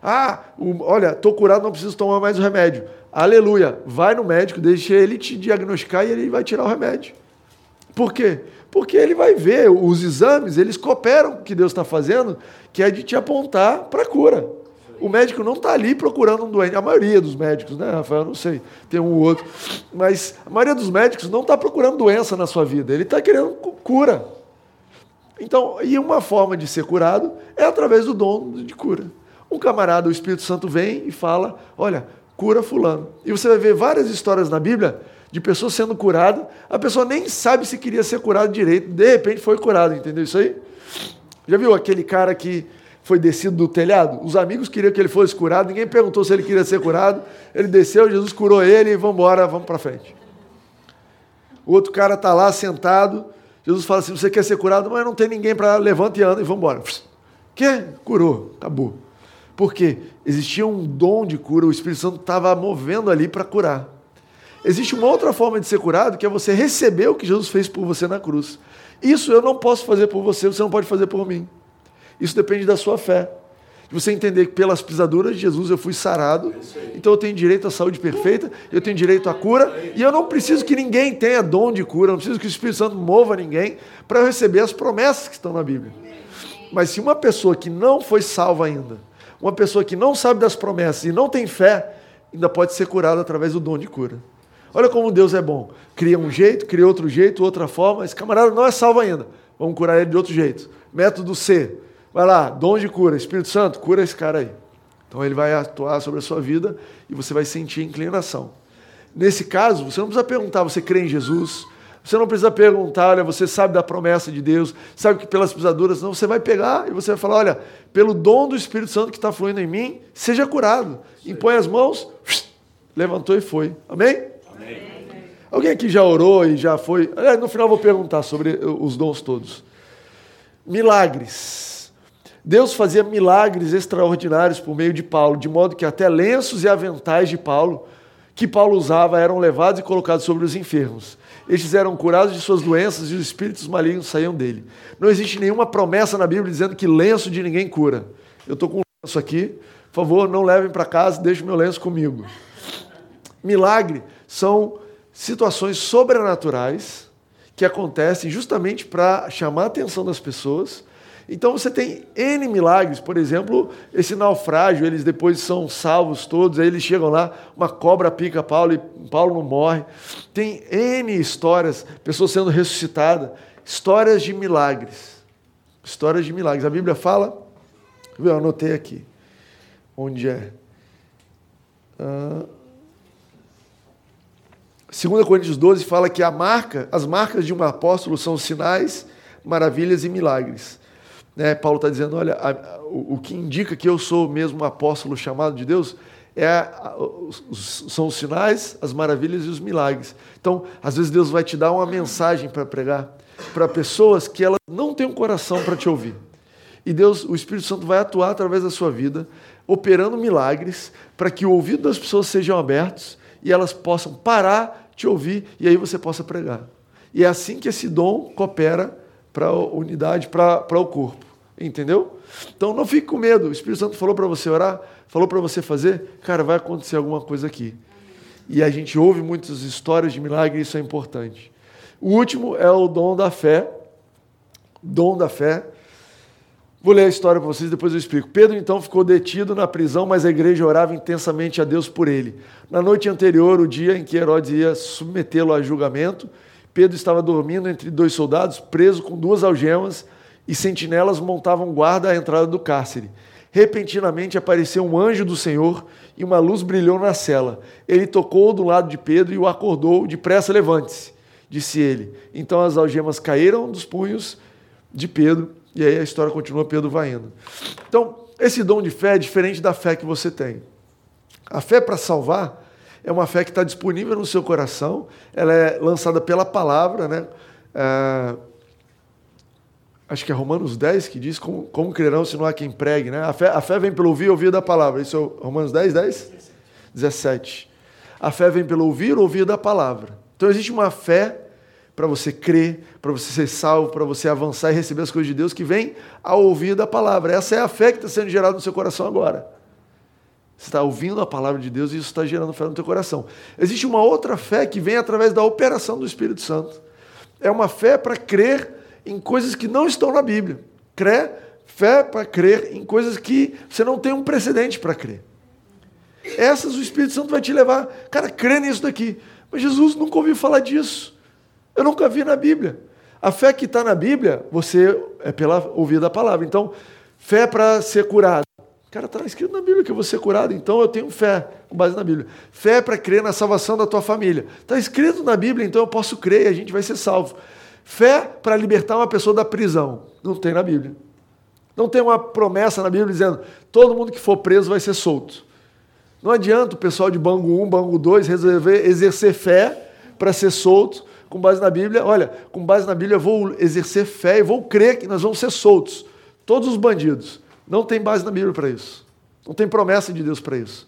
[SPEAKER 1] Ah, o, olha, estou curado, não preciso tomar mais o remédio. Aleluia. Vai no médico, deixa ele te diagnosticar e ele vai tirar o remédio. Por quê? Porque ele vai ver, os exames, eles cooperam com o que Deus está fazendo, que é de te apontar para a cura. O médico não está ali procurando um doente. A maioria dos médicos, né, Rafael? Não sei, tem um ou outro. Mas a maioria dos médicos não está procurando doença na sua vida, ele está querendo cura. Então, e uma forma de ser curado é através do dom de cura. Um camarada, o Espírito Santo vem e fala: Olha, cura Fulano. E você vai ver várias histórias na Bíblia de pessoas sendo curadas, a pessoa nem sabe se queria ser curado direito, de repente foi curado, entendeu isso aí? Já viu aquele cara que foi descido do telhado? Os amigos queriam que ele fosse curado, ninguém perguntou se ele queria ser curado, ele desceu, Jesus curou ele e vamos embora, vamos para frente. O outro cara está lá sentado, Jesus fala assim: você quer ser curado? Mas não tem ninguém para levanta e anda e vamos embora. Que? Curou, acabou. Por quê? Existia um dom de cura, o Espírito Santo estava movendo ali para curar. Existe uma outra forma de ser curado, que é você receber o que Jesus fez por você na cruz. Isso eu não posso fazer por você, você não pode fazer por mim. Isso depende da sua fé. De você entender que pelas pisaduras de Jesus eu fui sarado, então eu tenho direito à saúde perfeita, eu tenho direito à cura, e eu não preciso que ninguém tenha dom de cura, não preciso que o Espírito Santo mova ninguém para eu receber as promessas que estão na Bíblia. Mas se uma pessoa que não foi salva ainda, uma pessoa que não sabe das promessas e não tem fé, ainda pode ser curada através do dom de cura. Olha como Deus é bom. Cria um jeito, cria outro jeito, outra forma. Esse camarada não é salvo ainda. Vamos curar ele de outro jeito. Método C. Vai lá, dom de cura. Espírito Santo, cura esse cara aí. Então ele vai atuar sobre a sua vida e você vai sentir inclinação. Nesse caso, você não precisa perguntar, você crê em Jesus? Você não precisa perguntar, olha, você sabe da promessa de Deus, sabe que pelas pisaduras, não, você vai pegar e você vai falar, olha, pelo dom do Espírito Santo que está fluindo em mim, seja curado. Impõe as mãos, levantou e foi. Amém? Amém. Alguém aqui já orou e já foi? No final eu vou perguntar sobre os dons todos. Milagres. Deus fazia milagres extraordinários por meio de Paulo, de modo que até lenços e aventais de Paulo, que Paulo usava, eram levados e colocados sobre os enfermos. Estes eram curados de suas doenças e os espíritos malignos saíam dele. Não existe nenhuma promessa na Bíblia dizendo que lenço de ninguém cura. Eu estou com um lenço aqui, por favor, não levem para casa, deixem meu lenço comigo. Milagre são situações sobrenaturais que acontecem justamente para chamar a atenção das pessoas então você tem N milagres, por exemplo, esse naufrágio, eles depois são salvos todos, aí eles chegam lá, uma cobra pica Paulo e Paulo não morre. Tem N histórias, pessoas sendo ressuscitadas, histórias de milagres. Histórias de milagres. A Bíblia fala, eu anotei aqui, onde é? Uh, 2 Coríntios 12 fala que a marca, as marcas de um apóstolo são sinais, maravilhas e milagres. Né? Paulo está dizendo: olha, a, a, o, o, que indica que eu sou mesmo um apóstolo chamado de Deus é a, os, são os sinais, as maravilhas e os milagres. Então, às vezes, Deus vai te dar uma mensagem para pregar para pessoas que elas não têm um coração para te ouvir. E Deus, o Espírito Santo vai atuar através da sua vida, operando milagres, para que o ouvido das pessoas sejam abertos e elas possam parar, te ouvir e aí você possa pregar. E é assim que esse dom coopera para a unidade, para o corpo. Entendeu? Então não fique com medo. O Espírito Santo falou para você orar, falou para você fazer, cara, vai acontecer alguma coisa aqui. E a gente ouve muitas histórias de milagre, isso é importante. O último é o dom da fé. Dom da fé. Vou ler a história para vocês, depois eu explico. Pedro então ficou detido na prisão, mas a igreja orava intensamente a Deus por ele. Na noite anterior, o dia em que Herodes ia submetê-lo a julgamento, Pedro estava dormindo entre dois soldados, preso com duas algemas e sentinelas montavam guarda à entrada do cárcere. Repentinamente apareceu um anjo do Senhor e uma luz brilhou na cela. Ele tocou do lado de Pedro e o acordou. Depressa, levante-se, disse ele. Então as algemas caíram dos punhos de Pedro e aí a história continua, Pedro vai indo. Então, esse dom de fé é diferente da fé que você tem. A fé para salvar é uma fé que está disponível no seu coração, ela é lançada pela palavra, né? É acho que é Romanos 10 que diz como, como crerão se não há quem pregue, né? A fé, a fé vem pelo ouvir, ouvir da palavra. Isso é Romanos 10, 10? 17. A fé vem pelo ouvir, ouvir da palavra. Então existe uma fé para você crer, para você ser salvo, para você avançar e receber as coisas de Deus que vem ao ouvir da palavra. Essa é a fé que está sendo gerada no seu coração agora. Você está ouvindo a palavra de Deus e isso está gerando fé no teu coração. Existe uma outra fé que vem através da operação do Espírito Santo. É uma fé para crer em coisas que não estão na Bíblia. Crê, fé para crer em coisas que você não tem um precedente para crer. Essas o Espírito Santo vai te levar. Cara, crê nisso daqui. Mas Jesus nunca ouviu falar disso. Eu nunca vi na Bíblia. A fé que está na Bíblia, você é pela ouvir da palavra. Então, fé para ser curado. Cara, está escrito na Bíblia que eu vou ser curado, então eu tenho fé, com base na Bíblia. Fé para crer na salvação da tua família. Está escrito na Bíblia, então eu posso crer e a gente vai ser salvo. Fé para libertar uma pessoa da prisão. Não tem na Bíblia. Não tem uma promessa na Bíblia dizendo todo mundo que for preso vai ser solto. Não adianta o pessoal de Bangu 1, Bangu 2 resolver exercer fé para ser solto com base na Bíblia. Olha, com base na Bíblia eu vou exercer fé e vou crer que nós vamos ser soltos. Todos os bandidos. Não tem base na Bíblia para isso. Não tem promessa de Deus para isso.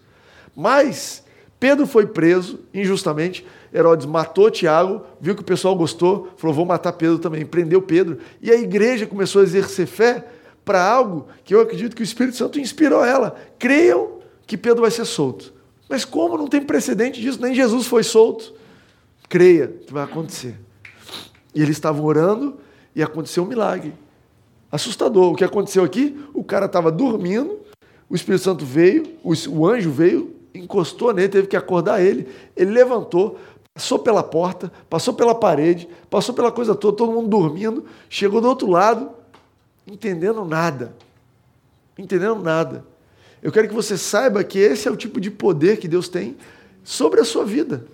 [SPEAKER 1] Mas Pedro foi preso injustamente Herodes matou Tiago, viu que o pessoal gostou, falou: vou matar Pedro também. Prendeu Pedro. E a igreja começou a exercer fé para algo que eu acredito que o Espírito Santo inspirou ela. Creiam que Pedro vai ser solto. Mas como não tem precedente disso? Nem Jesus foi solto. Creia que vai acontecer. E eles estavam orando e aconteceu um milagre. Assustador. O que aconteceu aqui? O cara estava dormindo, o Espírito Santo veio, o anjo veio, encostou nele, teve que acordar ele. Ele levantou, passou pela porta, passou pela parede, passou pela coisa toda, todo mundo dormindo, chegou do outro lado, entendendo nada. Entendendo nada. Eu quero que você saiba que esse é o tipo de poder que Deus tem sobre a sua vida.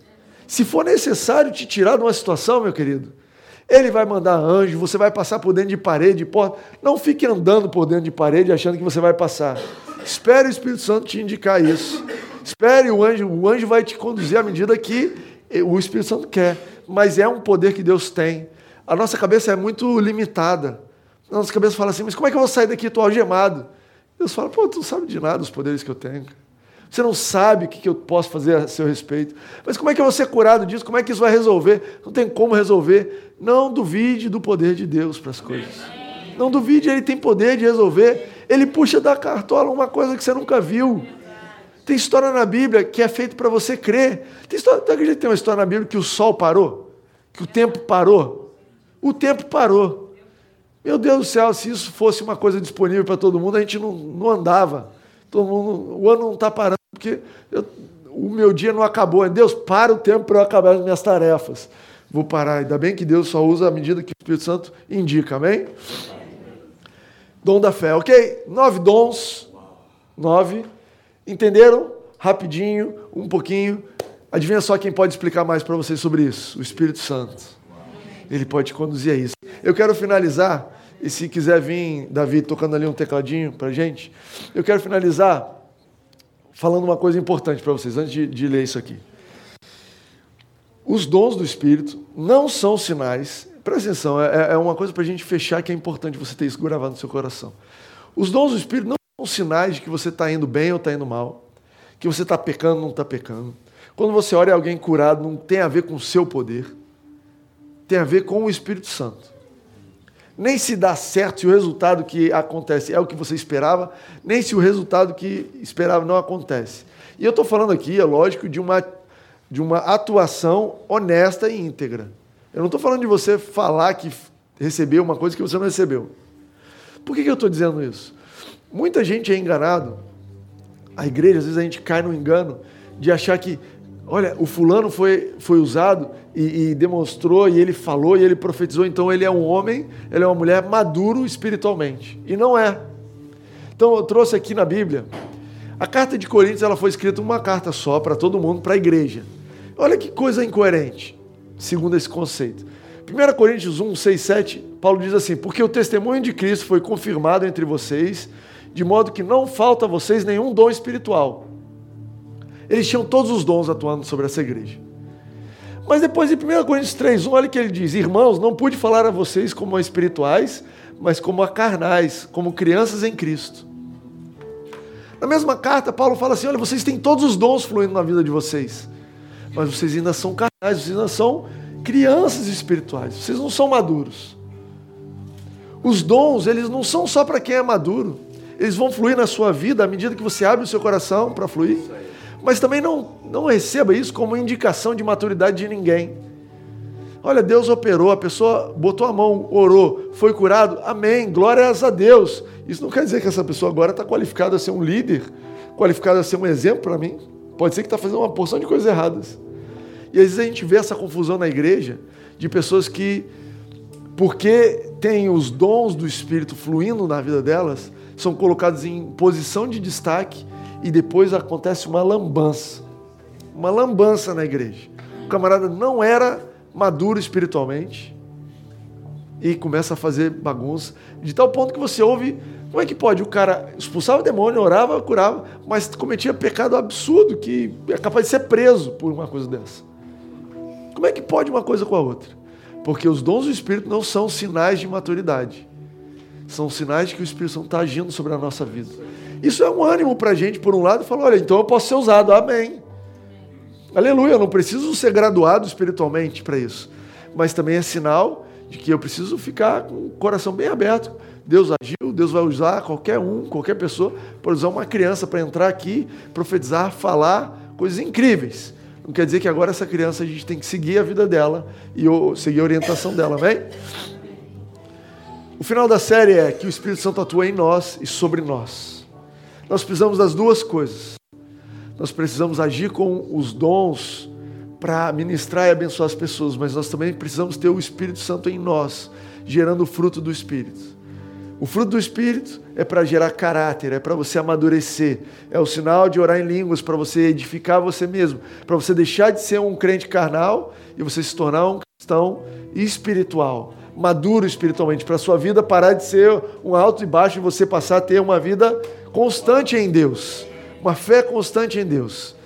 [SPEAKER 1] Se for necessário te tirar de uma situação, meu querido, ele vai mandar anjo, você vai passar por dentro de parede, porta. Não fique andando por dentro de parede achando que você vai passar. Espere o Espírito Santo te indicar isso. Espere o anjo, o anjo vai te conduzir à medida que o Espírito Santo quer. Mas é um poder que Deus tem. A nossa cabeça é muito limitada. A nossa cabeça fala assim: mas como é que eu vou sair daqui? Estou algemado. Deus fala: pô, tu não sabe de nada os poderes que eu tenho. Você não sabe o que eu posso fazer a seu respeito. Mas como é que eu vou ser curado disso? Como é que isso vai resolver? Não tem como resolver. Não duvide do poder de Deus para as coisas. Não duvide, ele tem poder de resolver. Ele puxa da cartola uma coisa que você nunca viu. Tem história na Bíblia que é feito para você crer. Tem história, tem uma história na Bíblia que o sol parou? Que o tempo parou? O tempo parou. Meu Deus do céu, se isso fosse uma coisa disponível para todo mundo, a gente não, não andava. Todo mundo, o ano não está parando, porque eu, o meu dia não acabou. Deus, para o tempo para eu acabar as minhas tarefas. Vou parar. Ainda bem que Deus só usa a medida que o Espírito Santo indica, amém? Dom da fé, ok? Nove dons. Nove. Entenderam? Rapidinho, um pouquinho. Adivinha só quem pode explicar mais para vocês sobre isso? O Espírito Santo. Ele pode conduzir a isso. Eu quero finalizar, e se quiser vir, Davi, tocando ali um tecladinho para gente, eu quero finalizar falando uma coisa importante para vocês, antes de, de ler isso aqui. Os dons do Espírito não são sinais, presta atenção, é, é uma coisa para a gente fechar que é importante você ter isso gravado no seu coração. Os dons do Espírito não são sinais de que você está indo bem ou está indo mal, que você está pecando ou não está pecando. Quando você olha alguém curado, não tem a ver com o seu poder, tem a ver com o Espírito Santo nem se dá certo se o resultado que acontece é o que você esperava, nem se o resultado que esperava não acontece. E eu estou falando aqui, é lógico, de uma, de uma atuação honesta e íntegra. Eu não estou falando de você falar que recebeu uma coisa que você não recebeu. Por que, que eu estou dizendo isso? Muita gente é enganado. A igreja, às vezes a gente cai no engano de achar que olha, o fulano foi, foi usado e, e, demonstrou, e ele falou, e ele profetizou, então ele é um homem, ele é uma mulher maduro espiritualmente. E não é. Então eu trouxe aqui na Bíblia, a carta de Coríntios ela foi escrita uma carta só para todo mundo, para a igreja. Olha que coisa incoerente, segundo esse conceito. 1 Coríntios 1, 6, 7, Paulo diz assim: Porque o testemunho de Cristo foi confirmado entre vocês, de modo que não falta a vocês nenhum dom espiritual eles tinham todos os dons atuando sobre essa igreja. Mas depois, em 1 Coríntios 3, 1, olha o que ele diz: Irmãos, não pude falar a vocês como a espirituais, mas como a carnais, como crianças em Cristo. Na mesma carta, Paulo fala assim: olha, vocês têm todos os dons fluindo na vida de vocês, mas vocês ainda são carnais, vocês ainda são crianças espirituais, vocês não são maduros. Os dons, eles não são só para quem é maduro, eles vão fluir na sua vida à medida que você abre o seu coração para fluir. Mas também não, não receba isso como indicação de maturidade de ninguém. Olha, Deus operou, a pessoa botou a mão, orou, foi curado, amém, glórias a Deus. Isso não quer dizer que essa pessoa agora está qualificada a ser um líder, qualificada a ser um exemplo para mim. Pode ser que está fazendo uma porção de coisas erradas. E às vezes a gente vê essa confusão na igreja de pessoas que, porque têm os dons do Espírito fluindo na vida delas, são colocadas em posição de destaque e depois acontece uma lambança. Uma lambança na igreja. O camarada não era maduro espiritualmente e começa a fazer bagunça, de tal ponto que você ouve, como é que pode? O cara expulsava o demônio, orava, curava, mas cometia pecado absurdo que é capaz de ser preso por uma coisa dessa. Como é que pode uma coisa com a outra? Porque os dons do Espírito não são sinais de maturidade. São sinais que o Espírito Santo está agindo sobre a nossa vida. Isso é um ânimo para a gente, por um lado, falar: olha, então eu posso ser usado, amém. Aleluia, eu não preciso ser graduado espiritualmente para isso. Mas também é sinal de que eu preciso ficar com o coração bem aberto. Deus agiu, Deus vai usar qualquer um, qualquer pessoa, pode usar uma criança para entrar aqui, profetizar, falar coisas incríveis. Não quer dizer que agora essa criança a gente tem que seguir a vida dela e seguir a orientação dela, amém? O final da série é que o Espírito Santo atua em nós e sobre nós. Nós precisamos das duas coisas. Nós precisamos agir com os dons para ministrar e abençoar as pessoas, mas nós também precisamos ter o Espírito Santo em nós, gerando o fruto do Espírito. O fruto do Espírito é para gerar caráter, é para você amadurecer, é o sinal de orar em línguas para você edificar você mesmo, para você deixar de ser um crente carnal e você se tornar um cristão espiritual, maduro espiritualmente, para a sua vida parar de ser um alto e baixo e você passar a ter uma vida constante em Deus, uma fé constante em Deus.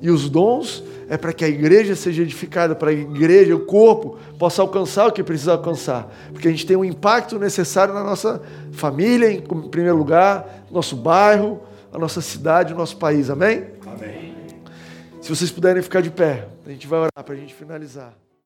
[SPEAKER 1] E os dons é para que a igreja seja edificada, para a igreja, o corpo, possa alcançar o que precisa alcançar. Porque a gente tem um impacto necessário na nossa família, em primeiro lugar, nosso bairro, a nossa cidade, o nosso país. Amém?
[SPEAKER 2] Amém.
[SPEAKER 1] Se vocês puderem ficar de pé, a gente vai orar para a gente finalizar.